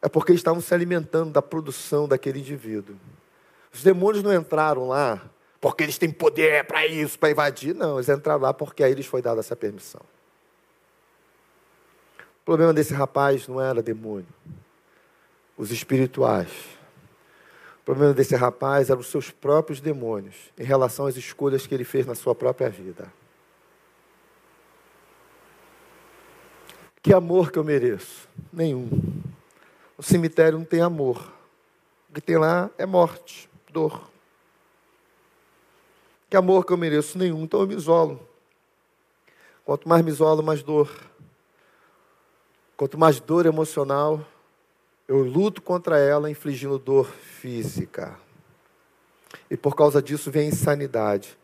É porque estavam se alimentando da produção daquele indivíduo. Os demônios não entraram lá porque eles têm poder para isso, para invadir. Não, eles entraram lá porque a eles foi dada essa permissão. O problema desse rapaz não era demônio, os espirituais. O problema desse rapaz eram os seus próprios demônios em relação às escolhas que ele fez na sua própria vida. Que amor que eu mereço? Nenhum. O cemitério não tem amor. O que tem lá é morte, dor. Que amor que eu mereço? Nenhum. Então eu me isolo. Quanto mais me isolo, mais dor. Quanto mais dor emocional, eu luto contra ela, infligindo dor física. E por causa disso vem a insanidade.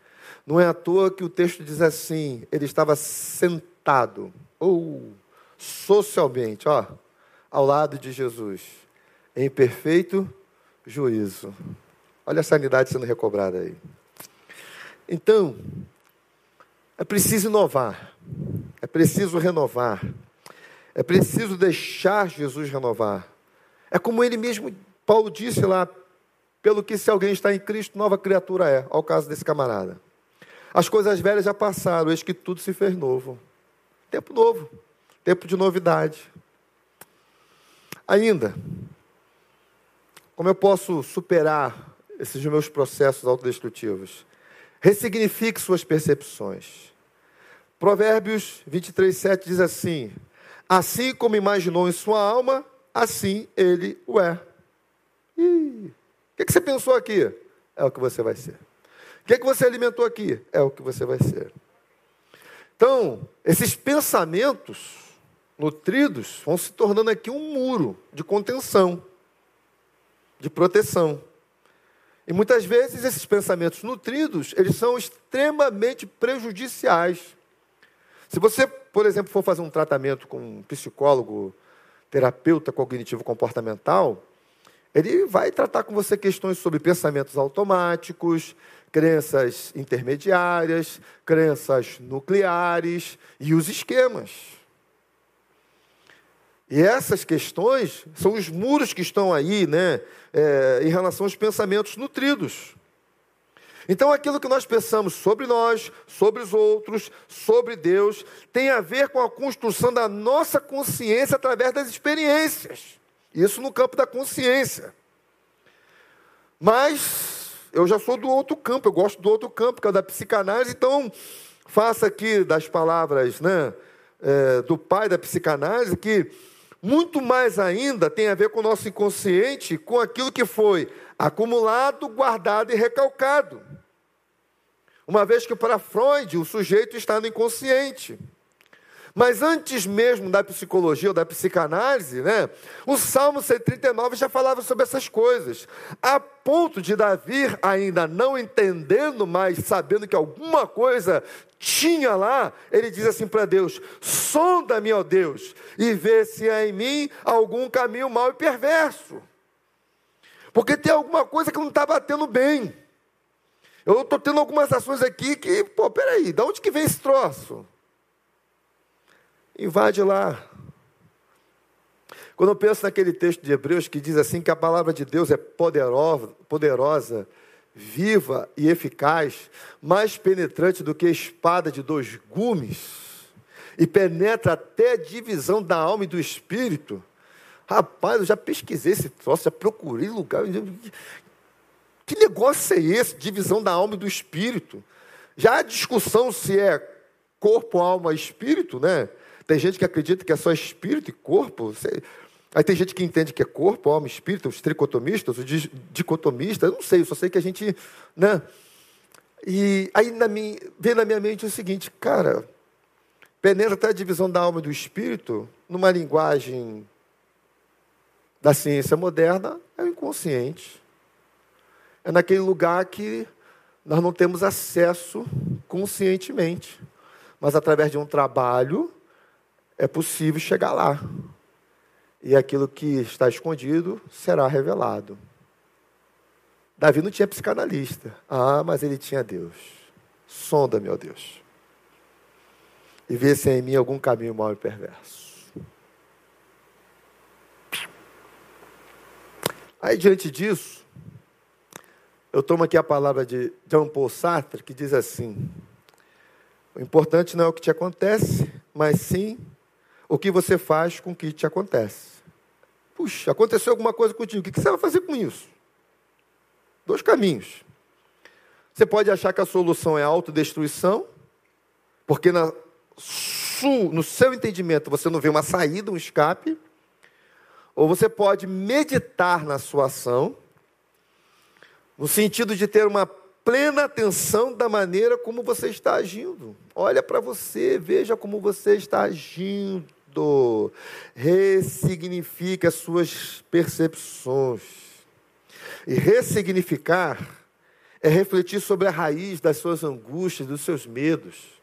Não é à toa que o texto diz assim: ele estava sentado, ou socialmente, ó, ao lado de Jesus, em perfeito juízo. Olha a sanidade sendo recobrada aí. Então, é preciso inovar, é preciso renovar, é preciso deixar Jesus renovar. É como ele mesmo, Paulo disse lá, pelo que se alguém está em Cristo, nova criatura é, ao caso desse camarada. As coisas velhas já passaram, eis que tudo se fez novo. Tempo novo, tempo de novidade. Ainda, como eu posso superar esses meus processos autodestrutivos? Ressignifique suas percepções. Provérbios 23, 7 diz assim: Assim como imaginou em sua alma, assim ele o é. Ih, o que você pensou aqui? É o que você vai ser. O que você alimentou aqui? É o que você vai ser. Então, esses pensamentos nutridos vão se tornando aqui um muro de contenção, de proteção. E muitas vezes esses pensamentos nutridos, eles são extremamente prejudiciais. Se você, por exemplo, for fazer um tratamento com um psicólogo, terapeuta cognitivo comportamental, ele vai tratar com você questões sobre pensamentos automáticos, crenças intermediárias, crenças nucleares e os esquemas. E essas questões são os muros que estão aí, né, é, em relação aos pensamentos nutridos. Então, aquilo que nós pensamos sobre nós, sobre os outros, sobre Deus, tem a ver com a construção da nossa consciência através das experiências. Isso no campo da consciência. Mas eu já sou do outro campo, eu gosto do outro campo, que é o da psicanálise, então faça aqui das palavras né, é, do pai da psicanálise que muito mais ainda tem a ver com o nosso inconsciente, com aquilo que foi acumulado, guardado e recalcado. Uma vez que para Freud o sujeito está no inconsciente. Mas antes mesmo da psicologia ou da psicanálise, né, o Salmo 139 já falava sobre essas coisas, a ponto de Davi, ainda não entendendo, mas sabendo que alguma coisa tinha lá, ele diz assim para Deus: sonda-me, ó Deus, e vê se há em mim algum caminho mau e perverso. Porque tem alguma coisa que não está batendo bem. Eu estou tendo algumas ações aqui que, pô, peraí, de onde que vem esse troço? Invade lá. Quando eu penso naquele texto de Hebreus que diz assim que a palavra de Deus é poderosa, poderosa viva e eficaz, mais penetrante do que espada de dois gumes, e penetra até a divisão da alma e do espírito. Rapaz, eu já pesquisei esse troço, já procurei lugar. Que negócio é esse? Divisão da alma e do espírito. Já a discussão se é corpo, alma, espírito, né? Tem gente que acredita que é só espírito e corpo. Aí tem gente que entende que é corpo, alma, espírito, os tricotomistas, os dicotomistas, eu não sei, eu só sei que a gente. Né? E aí na minha, vem na minha mente o seguinte, cara, penetra até a divisão da alma e do espírito, numa linguagem da ciência moderna, é o inconsciente. É naquele lugar que nós não temos acesso conscientemente, mas através de um trabalho é possível chegar lá. E aquilo que está escondido será revelado. Davi não tinha psicanalista. Ah, mas ele tinha Deus. Sonda, meu Deus. E vê se em mim algum caminho mau e perverso. Aí, diante disso, eu tomo aqui a palavra de Jean Paul Sartre, que diz assim: O importante não é o que te acontece, mas sim o que você faz com o que te acontece. Puxa, aconteceu alguma coisa contigo, o que você vai fazer com isso? Dois caminhos. Você pode achar que a solução é a autodestruição, porque na no seu entendimento você não vê uma saída, um escape, ou você pode meditar na sua ação, no sentido de ter uma plena atenção da maneira como você está agindo. Olha para você, veja como você está agindo. Ressignifique as suas percepções. E ressignificar é refletir sobre a raiz das suas angústias, dos seus medos.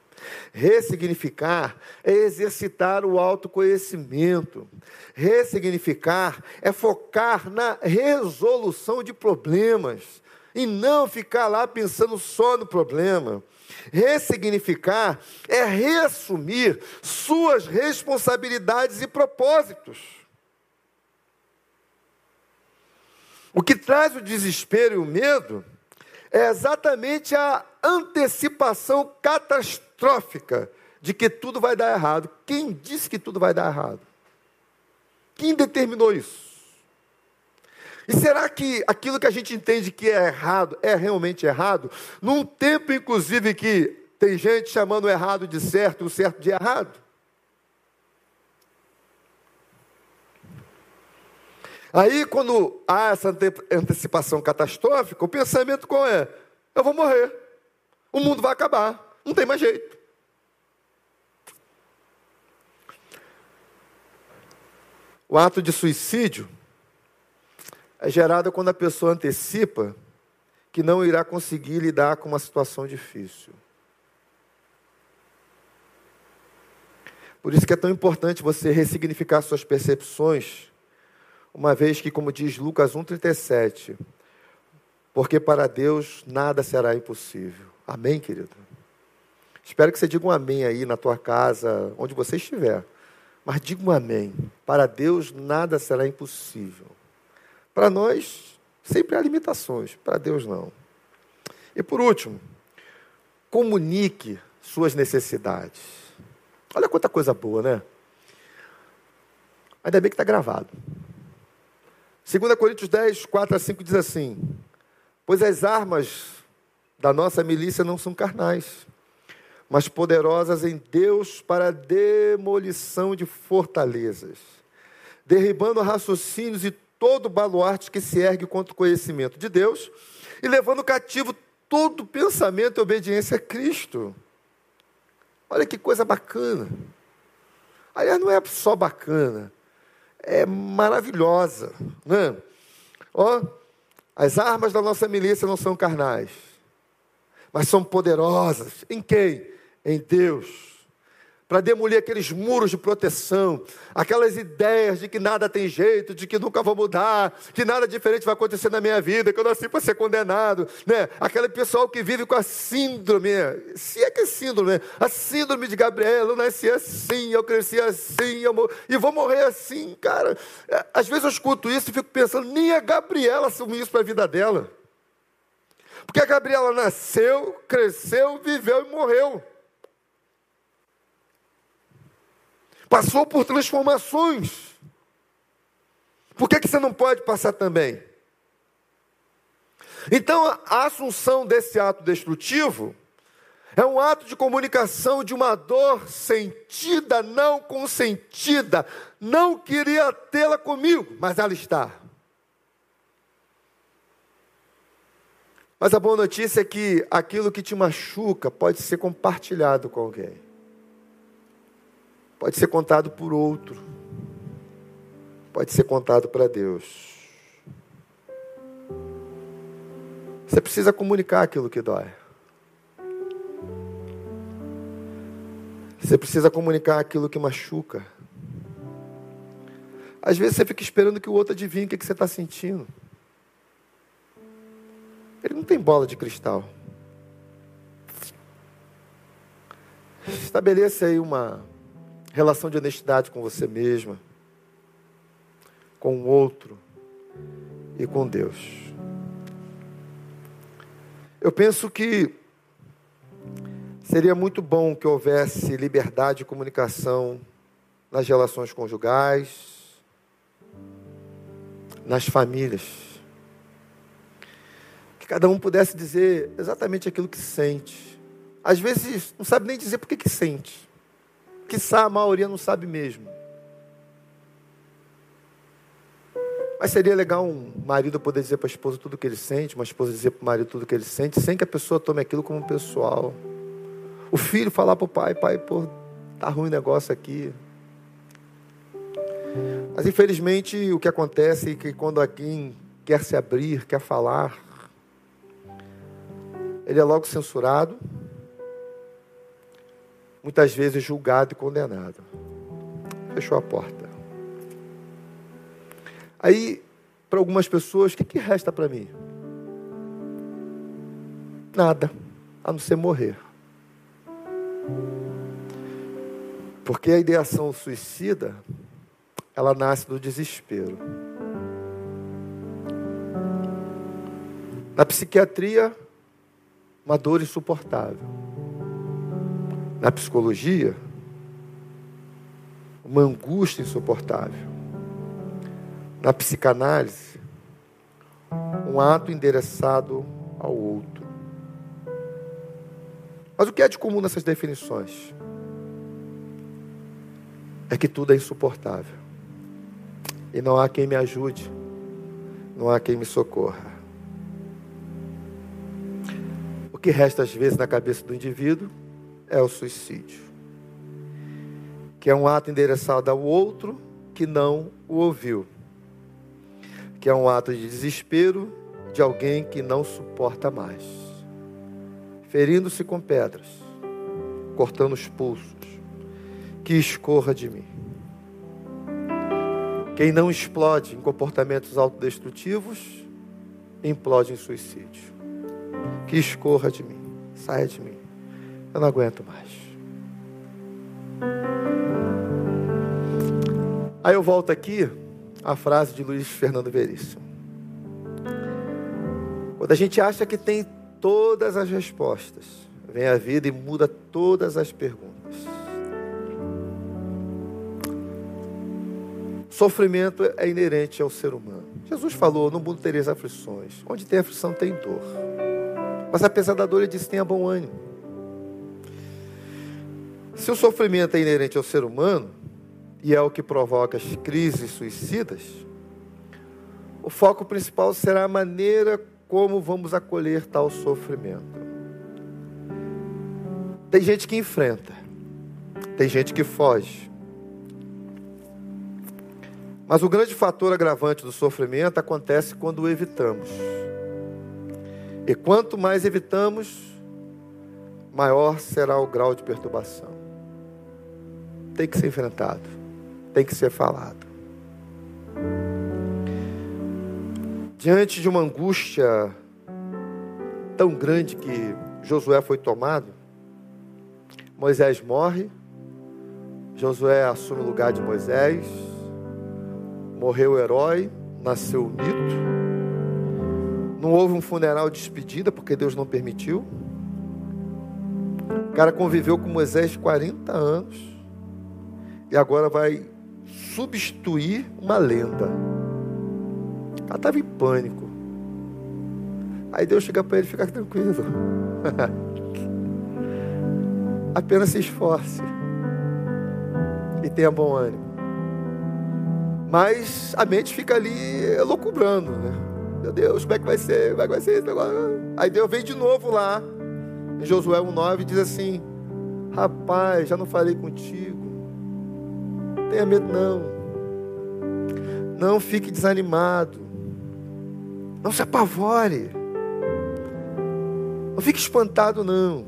Ressignificar é exercitar o autoconhecimento. Ressignificar é focar na resolução de problemas e não ficar lá pensando só no problema. Ressignificar é reassumir suas responsabilidades e propósitos. O que traz o desespero e o medo é exatamente a antecipação catastrófica de que tudo vai dar errado. Quem disse que tudo vai dar errado? Quem determinou isso? E será que aquilo que a gente entende que é errado é realmente errado? Num tempo, inclusive, que tem gente chamando o errado de certo e o certo de errado? Aí, quando há essa antecipação catastrófica, o pensamento qual é? Eu vou morrer. O mundo vai acabar. Não tem mais jeito. O ato de suicídio é gerado quando a pessoa antecipa que não irá conseguir lidar com uma situação difícil. Por isso que é tão importante você ressignificar suas percepções uma vez que, como diz Lucas 1,37, porque para Deus nada será impossível. Amém, querido? Espero que você diga um amém aí na tua casa, onde você estiver. Mas diga um amém. Para Deus nada será impossível. Para nós, sempre há limitações. Para Deus, não. E por último, comunique suas necessidades. Olha quanta coisa boa, né? Ainda bem que está gravado. 2 Coríntios 10, 4 a 5 diz assim: Pois as armas da nossa milícia não são carnais, mas poderosas em Deus para a demolição de fortalezas, derribando raciocínios e todo baluarte que se ergue contra o conhecimento de Deus e levando cativo todo pensamento e obediência a Cristo. Olha que coisa bacana. Aliás, não é só bacana, é maravilhosa. Né? Ó, as armas da nossa milícia não são carnais, mas são poderosas. Em quem? Em Deus para demolir aqueles muros de proteção, aquelas ideias de que nada tem jeito, de que nunca vou mudar, que nada diferente vai acontecer na minha vida, que eu nasci para ser condenado, né? Aquele pessoal que vive com a síndrome, se é que é síndrome, né? a síndrome de Gabriela, eu nasci assim, eu cresci assim, eu e vou morrer assim, cara. É, às vezes eu escuto isso e fico pensando, nem a Gabriela assumiu isso para a vida dela. Porque a Gabriela nasceu, cresceu, viveu e morreu. Passou por transformações. Por que, que você não pode passar também? Então, a assunção desse ato destrutivo é um ato de comunicação de uma dor sentida, não consentida. Não queria tê-la comigo, mas ela está. Mas a boa notícia é que aquilo que te machuca pode ser compartilhado com alguém pode ser contado por outro, pode ser contado para Deus. Você precisa comunicar aquilo que dói. Você precisa comunicar aquilo que machuca. Às vezes você fica esperando que o outro adivinhe o que você está sentindo. Ele não tem bola de cristal. Estabeleça aí uma relação de honestidade com você mesma, com o outro e com Deus. Eu penso que seria muito bom que houvesse liberdade de comunicação nas relações conjugais, nas famílias. Que cada um pudesse dizer exatamente aquilo que sente. Às vezes não sabe nem dizer por que, sente. Quiçá a maioria não sabe mesmo. Mas seria legal um marido poder dizer para a esposa tudo o que ele sente, uma esposa dizer para o marido tudo o que ele sente, sem que a pessoa tome aquilo como pessoal. O filho falar para o pai, pai, pô, tá ruim o negócio aqui. Mas infelizmente o que acontece é que quando alguém quer se abrir, quer falar, ele é logo censurado, muitas vezes julgado e condenado. Fechou a porta. Aí, para algumas pessoas, o que, que resta para mim? Nada, a não ser morrer. Porque a ideação suicida, ela nasce do desespero. Na psiquiatria, uma dor insuportável. Na psicologia, uma angústia insuportável. Na psicanálise, um ato endereçado ao outro. Mas o que é de comum nessas definições? É que tudo é insuportável. E não há quem me ajude, não há quem me socorra. O que resta às vezes na cabeça do indivíduo é o suicídio, que é um ato endereçado ao outro que não o ouviu que é um ato de desespero de alguém que não suporta mais, ferindo-se com pedras, cortando os pulsos, que escorra de mim. Quem não explode em comportamentos autodestrutivos, implode em suicídio. Que escorra de mim, saia de mim. Eu não aguento mais. Aí eu volto aqui a frase de Luiz Fernando Veríssimo. Quando a gente acha que tem todas as respostas, vem a vida e muda todas as perguntas. Sofrimento é inerente ao ser humano. Jesus falou: No mundo tereis aflições. Onde tem aflição, tem dor. Mas apesar da dor, ele disse: tenha bom ânimo. Se o sofrimento é inerente ao ser humano, e é o que provoca as crises suicidas, o foco principal será a maneira como vamos acolher tal sofrimento. Tem gente que enfrenta, tem gente que foge. Mas o grande fator agravante do sofrimento acontece quando o evitamos. E quanto mais evitamos, maior será o grau de perturbação. Tem que ser enfrentado tem que ser falado. Diante de uma angústia tão grande que Josué foi tomado, Moisés morre, Josué assume o lugar de Moisés, morreu o herói, nasceu o mito. Não houve um funeral de despedida porque Deus não permitiu. O cara conviveu com Moisés 40 anos e agora vai substituir uma lenda. Ela estava em pânico. Aí Deus chega para ele fica tranquilo. Apenas se esforce e tenha bom ânimo. Mas a mente fica ali loucubrando, né? Meu Deus, como é que vai ser? Como é que vai ser esse negócio? Aí Deus vem de novo lá, em Josué 1,9, e diz assim: Rapaz, já não falei contigo tenha medo, não. Não fique desanimado. Não se apavore. Não fique espantado, não.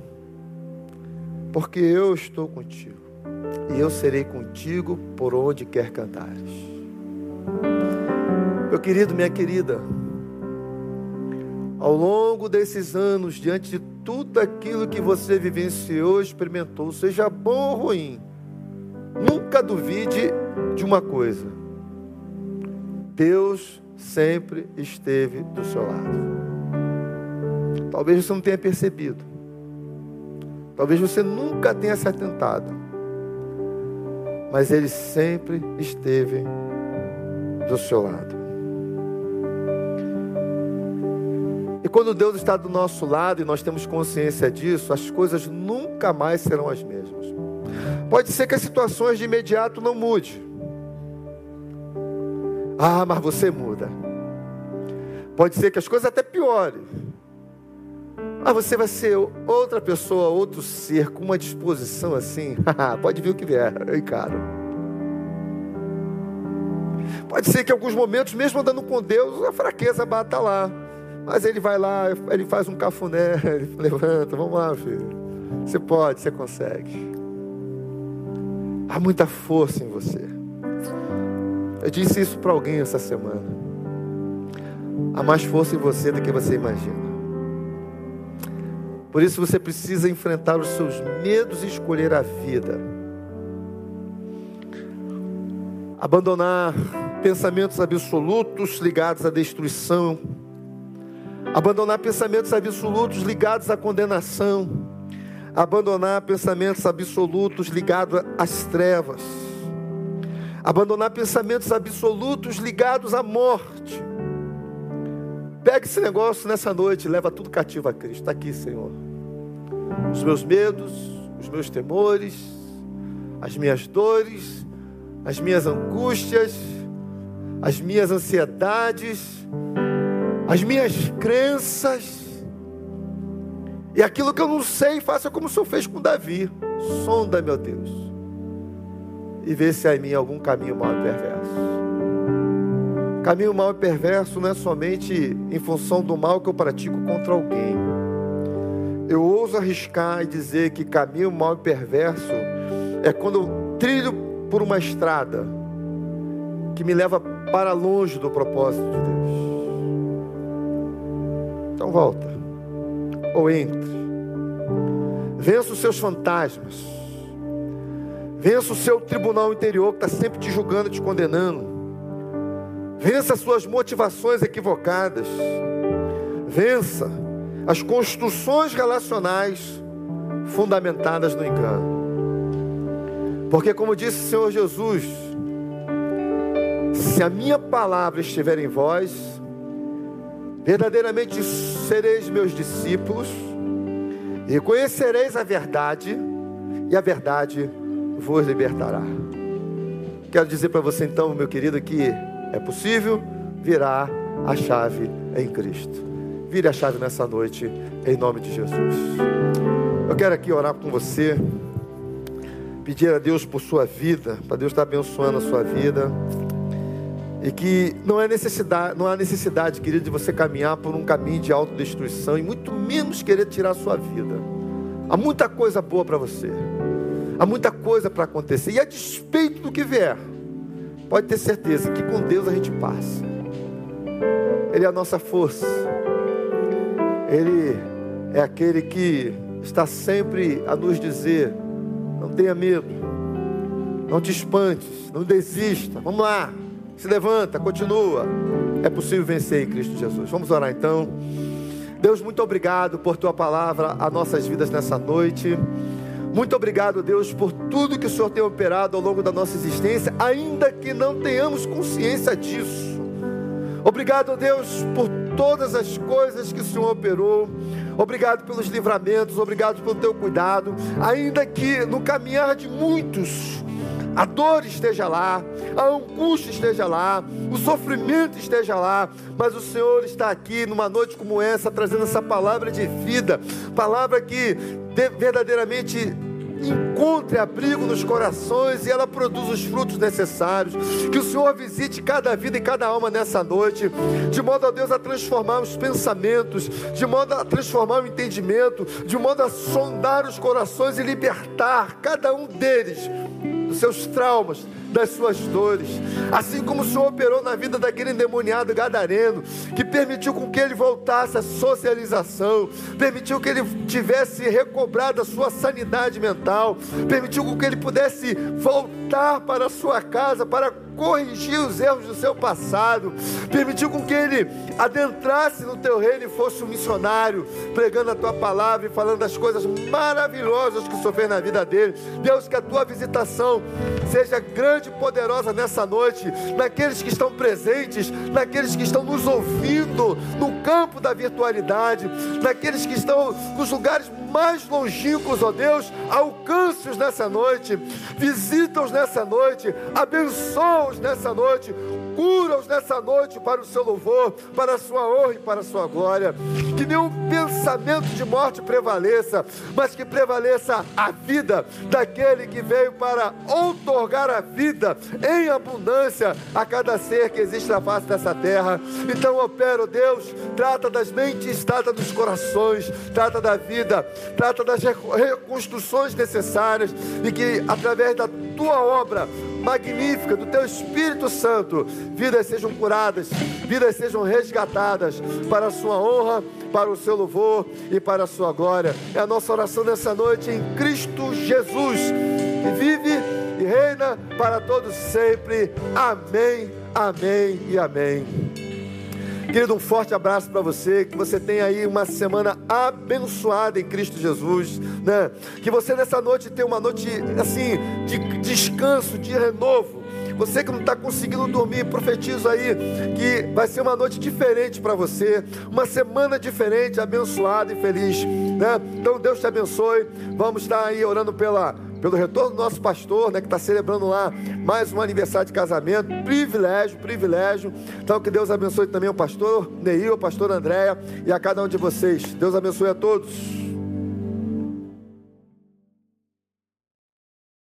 Porque eu estou contigo. E eu serei contigo por onde quer que andares. Meu querido, minha querida, ao longo desses anos, diante de tudo aquilo que você vivenciou, experimentou, seja bom ou ruim, Nunca duvide de uma coisa: Deus sempre esteve do seu lado. Talvez você não tenha percebido. Talvez você nunca tenha se atentado. Mas Ele sempre esteve do seu lado. E quando Deus está do nosso lado e nós temos consciência disso, as coisas nunca mais serão as mesmas. Pode ser que as situações de imediato não mude. Ah, mas você muda. Pode ser que as coisas até piorem. Mas você vai ser outra pessoa, outro ser, com uma disposição assim. Pode vir o que vier, eu encaro. Pode ser que em alguns momentos, mesmo andando com Deus, a fraqueza bata lá. Mas ele vai lá, ele faz um cafuné, ele levanta, vamos lá, filho. Você pode, você consegue. Há muita força em você. Eu disse isso para alguém essa semana. Há mais força em você do que você imagina. Por isso você precisa enfrentar os seus medos e escolher a vida. Abandonar pensamentos absolutos ligados à destruição. Abandonar pensamentos absolutos ligados à condenação abandonar pensamentos absolutos ligados às trevas, abandonar pensamentos absolutos ligados à morte. Pega esse negócio nessa noite, leva tudo cativo a Cristo. Está aqui, Senhor. Os meus medos, os meus temores, as minhas dores, as minhas angústias, as minhas ansiedades, as minhas crenças e aquilo que eu não sei, faça como o Senhor fez com Davi. Sonda, meu Deus. E vê se há em mim algum caminho mau e perverso. Caminho mau e perverso não é somente em função do mal que eu pratico contra alguém. Eu ouso arriscar e dizer que caminho mau e perverso é quando eu trilho por uma estrada que me leva para longe do propósito de Deus. Então volta ou entre. Vença os seus fantasmas. Vença o seu tribunal interior que está sempre te julgando, te condenando. Vença as suas motivações equivocadas. Vença as construções relacionais fundamentadas no engano. Porque, como disse o Senhor Jesus, se a minha palavra estiver em vós, Verdadeiramente sereis meus discípulos, e conhecereis a verdade, e a verdade vos libertará. Quero dizer para você então, meu querido, que é possível virar a chave em Cristo. Vire a chave nessa noite, em nome de Jesus. Eu quero aqui orar com você, pedir a Deus por sua vida, para Deus estar abençoando a sua vida. E que não, é necessidade, não há necessidade, querido, de você caminhar por um caminho de autodestruição e muito menos querer tirar a sua vida. Há muita coisa boa para você. Há muita coisa para acontecer. E a despeito do que vier, pode ter certeza que com Deus a gente passa. Ele é a nossa força. Ele é aquele que está sempre a nos dizer: não tenha medo, não te espantes, não desista. Vamos lá. Se levanta, continua. É possível vencer em Cristo Jesus. Vamos orar então. Deus, muito obrigado por tua palavra a nossas vidas nessa noite. Muito obrigado, Deus, por tudo que o Senhor tem operado ao longo da nossa existência, ainda que não tenhamos consciência disso. Obrigado, Deus, por todas as coisas que o Senhor operou. Obrigado pelos livramentos, obrigado pelo teu cuidado, ainda que no caminhar de muitos a dor esteja lá, a angústia esteja lá, o sofrimento esteja lá, mas o Senhor está aqui numa noite como essa, trazendo essa palavra de vida, palavra que verdadeiramente encontre abrigo nos corações e ela produz os frutos necessários. Que o Senhor visite cada vida e cada alma nessa noite, de modo a Deus a transformar os pensamentos, de modo a transformar o entendimento, de modo a sondar os corações e libertar cada um deles dos seus traumas, das suas dores. Assim como o Senhor operou na vida daquele endemoniado gadareno, que permitiu com que ele voltasse à socialização, permitiu que ele tivesse recobrado a sua sanidade mental, permitiu com que ele pudesse voltar para a sua casa, para corrigir os erros do seu passado, permitiu com que ele adentrasse no teu reino e fosse um missionário, pregando a tua palavra e falando das coisas maravilhosas que fez na vida dele. Deus, que a tua visitação seja grande e poderosa nessa noite, naqueles que estão presentes, naqueles que estão nos ouvindo no campo da virtualidade, naqueles que estão nos lugares mais longínquos, ó Deus, alcance-os nessa noite, visita-os nessa noite, abençoa-os nessa noite, cura-os nessa noite para o seu louvor, para a sua honra e para a sua glória. Que nenhum pensamento de morte prevaleça, mas que prevaleça a vida daquele que veio para outorgar a vida em abundância a cada ser que existe na face dessa terra. Então, opera, Deus, trata das mentes, trata dos corações, trata da vida, trata das reconstruções necessárias e que através da tua obra magnífica do teu Espírito Santo, vidas sejam curadas, vidas sejam resgatadas para a sua honra, para o seu louvor e para a sua glória. É a nossa oração nessa noite em Cristo Jesus, que vive e reina para todos sempre. Amém, amém e amém. Querido, um forte abraço para você, que você tenha aí uma semana abençoada em Cristo Jesus, né? Que você nessa noite tenha uma noite assim de descanso, de renovo. Você que não está conseguindo dormir, profetizo aí que vai ser uma noite diferente para você, uma semana diferente, abençoada e feliz, né? Então Deus te abençoe. Vamos estar aí orando pela pelo retorno do nosso pastor, né, que está celebrando lá mais um aniversário de casamento. Privilégio, privilégio. Então, que Deus abençoe também o pastor Neil, o pastor Andréia e a cada um de vocês. Deus abençoe a todos.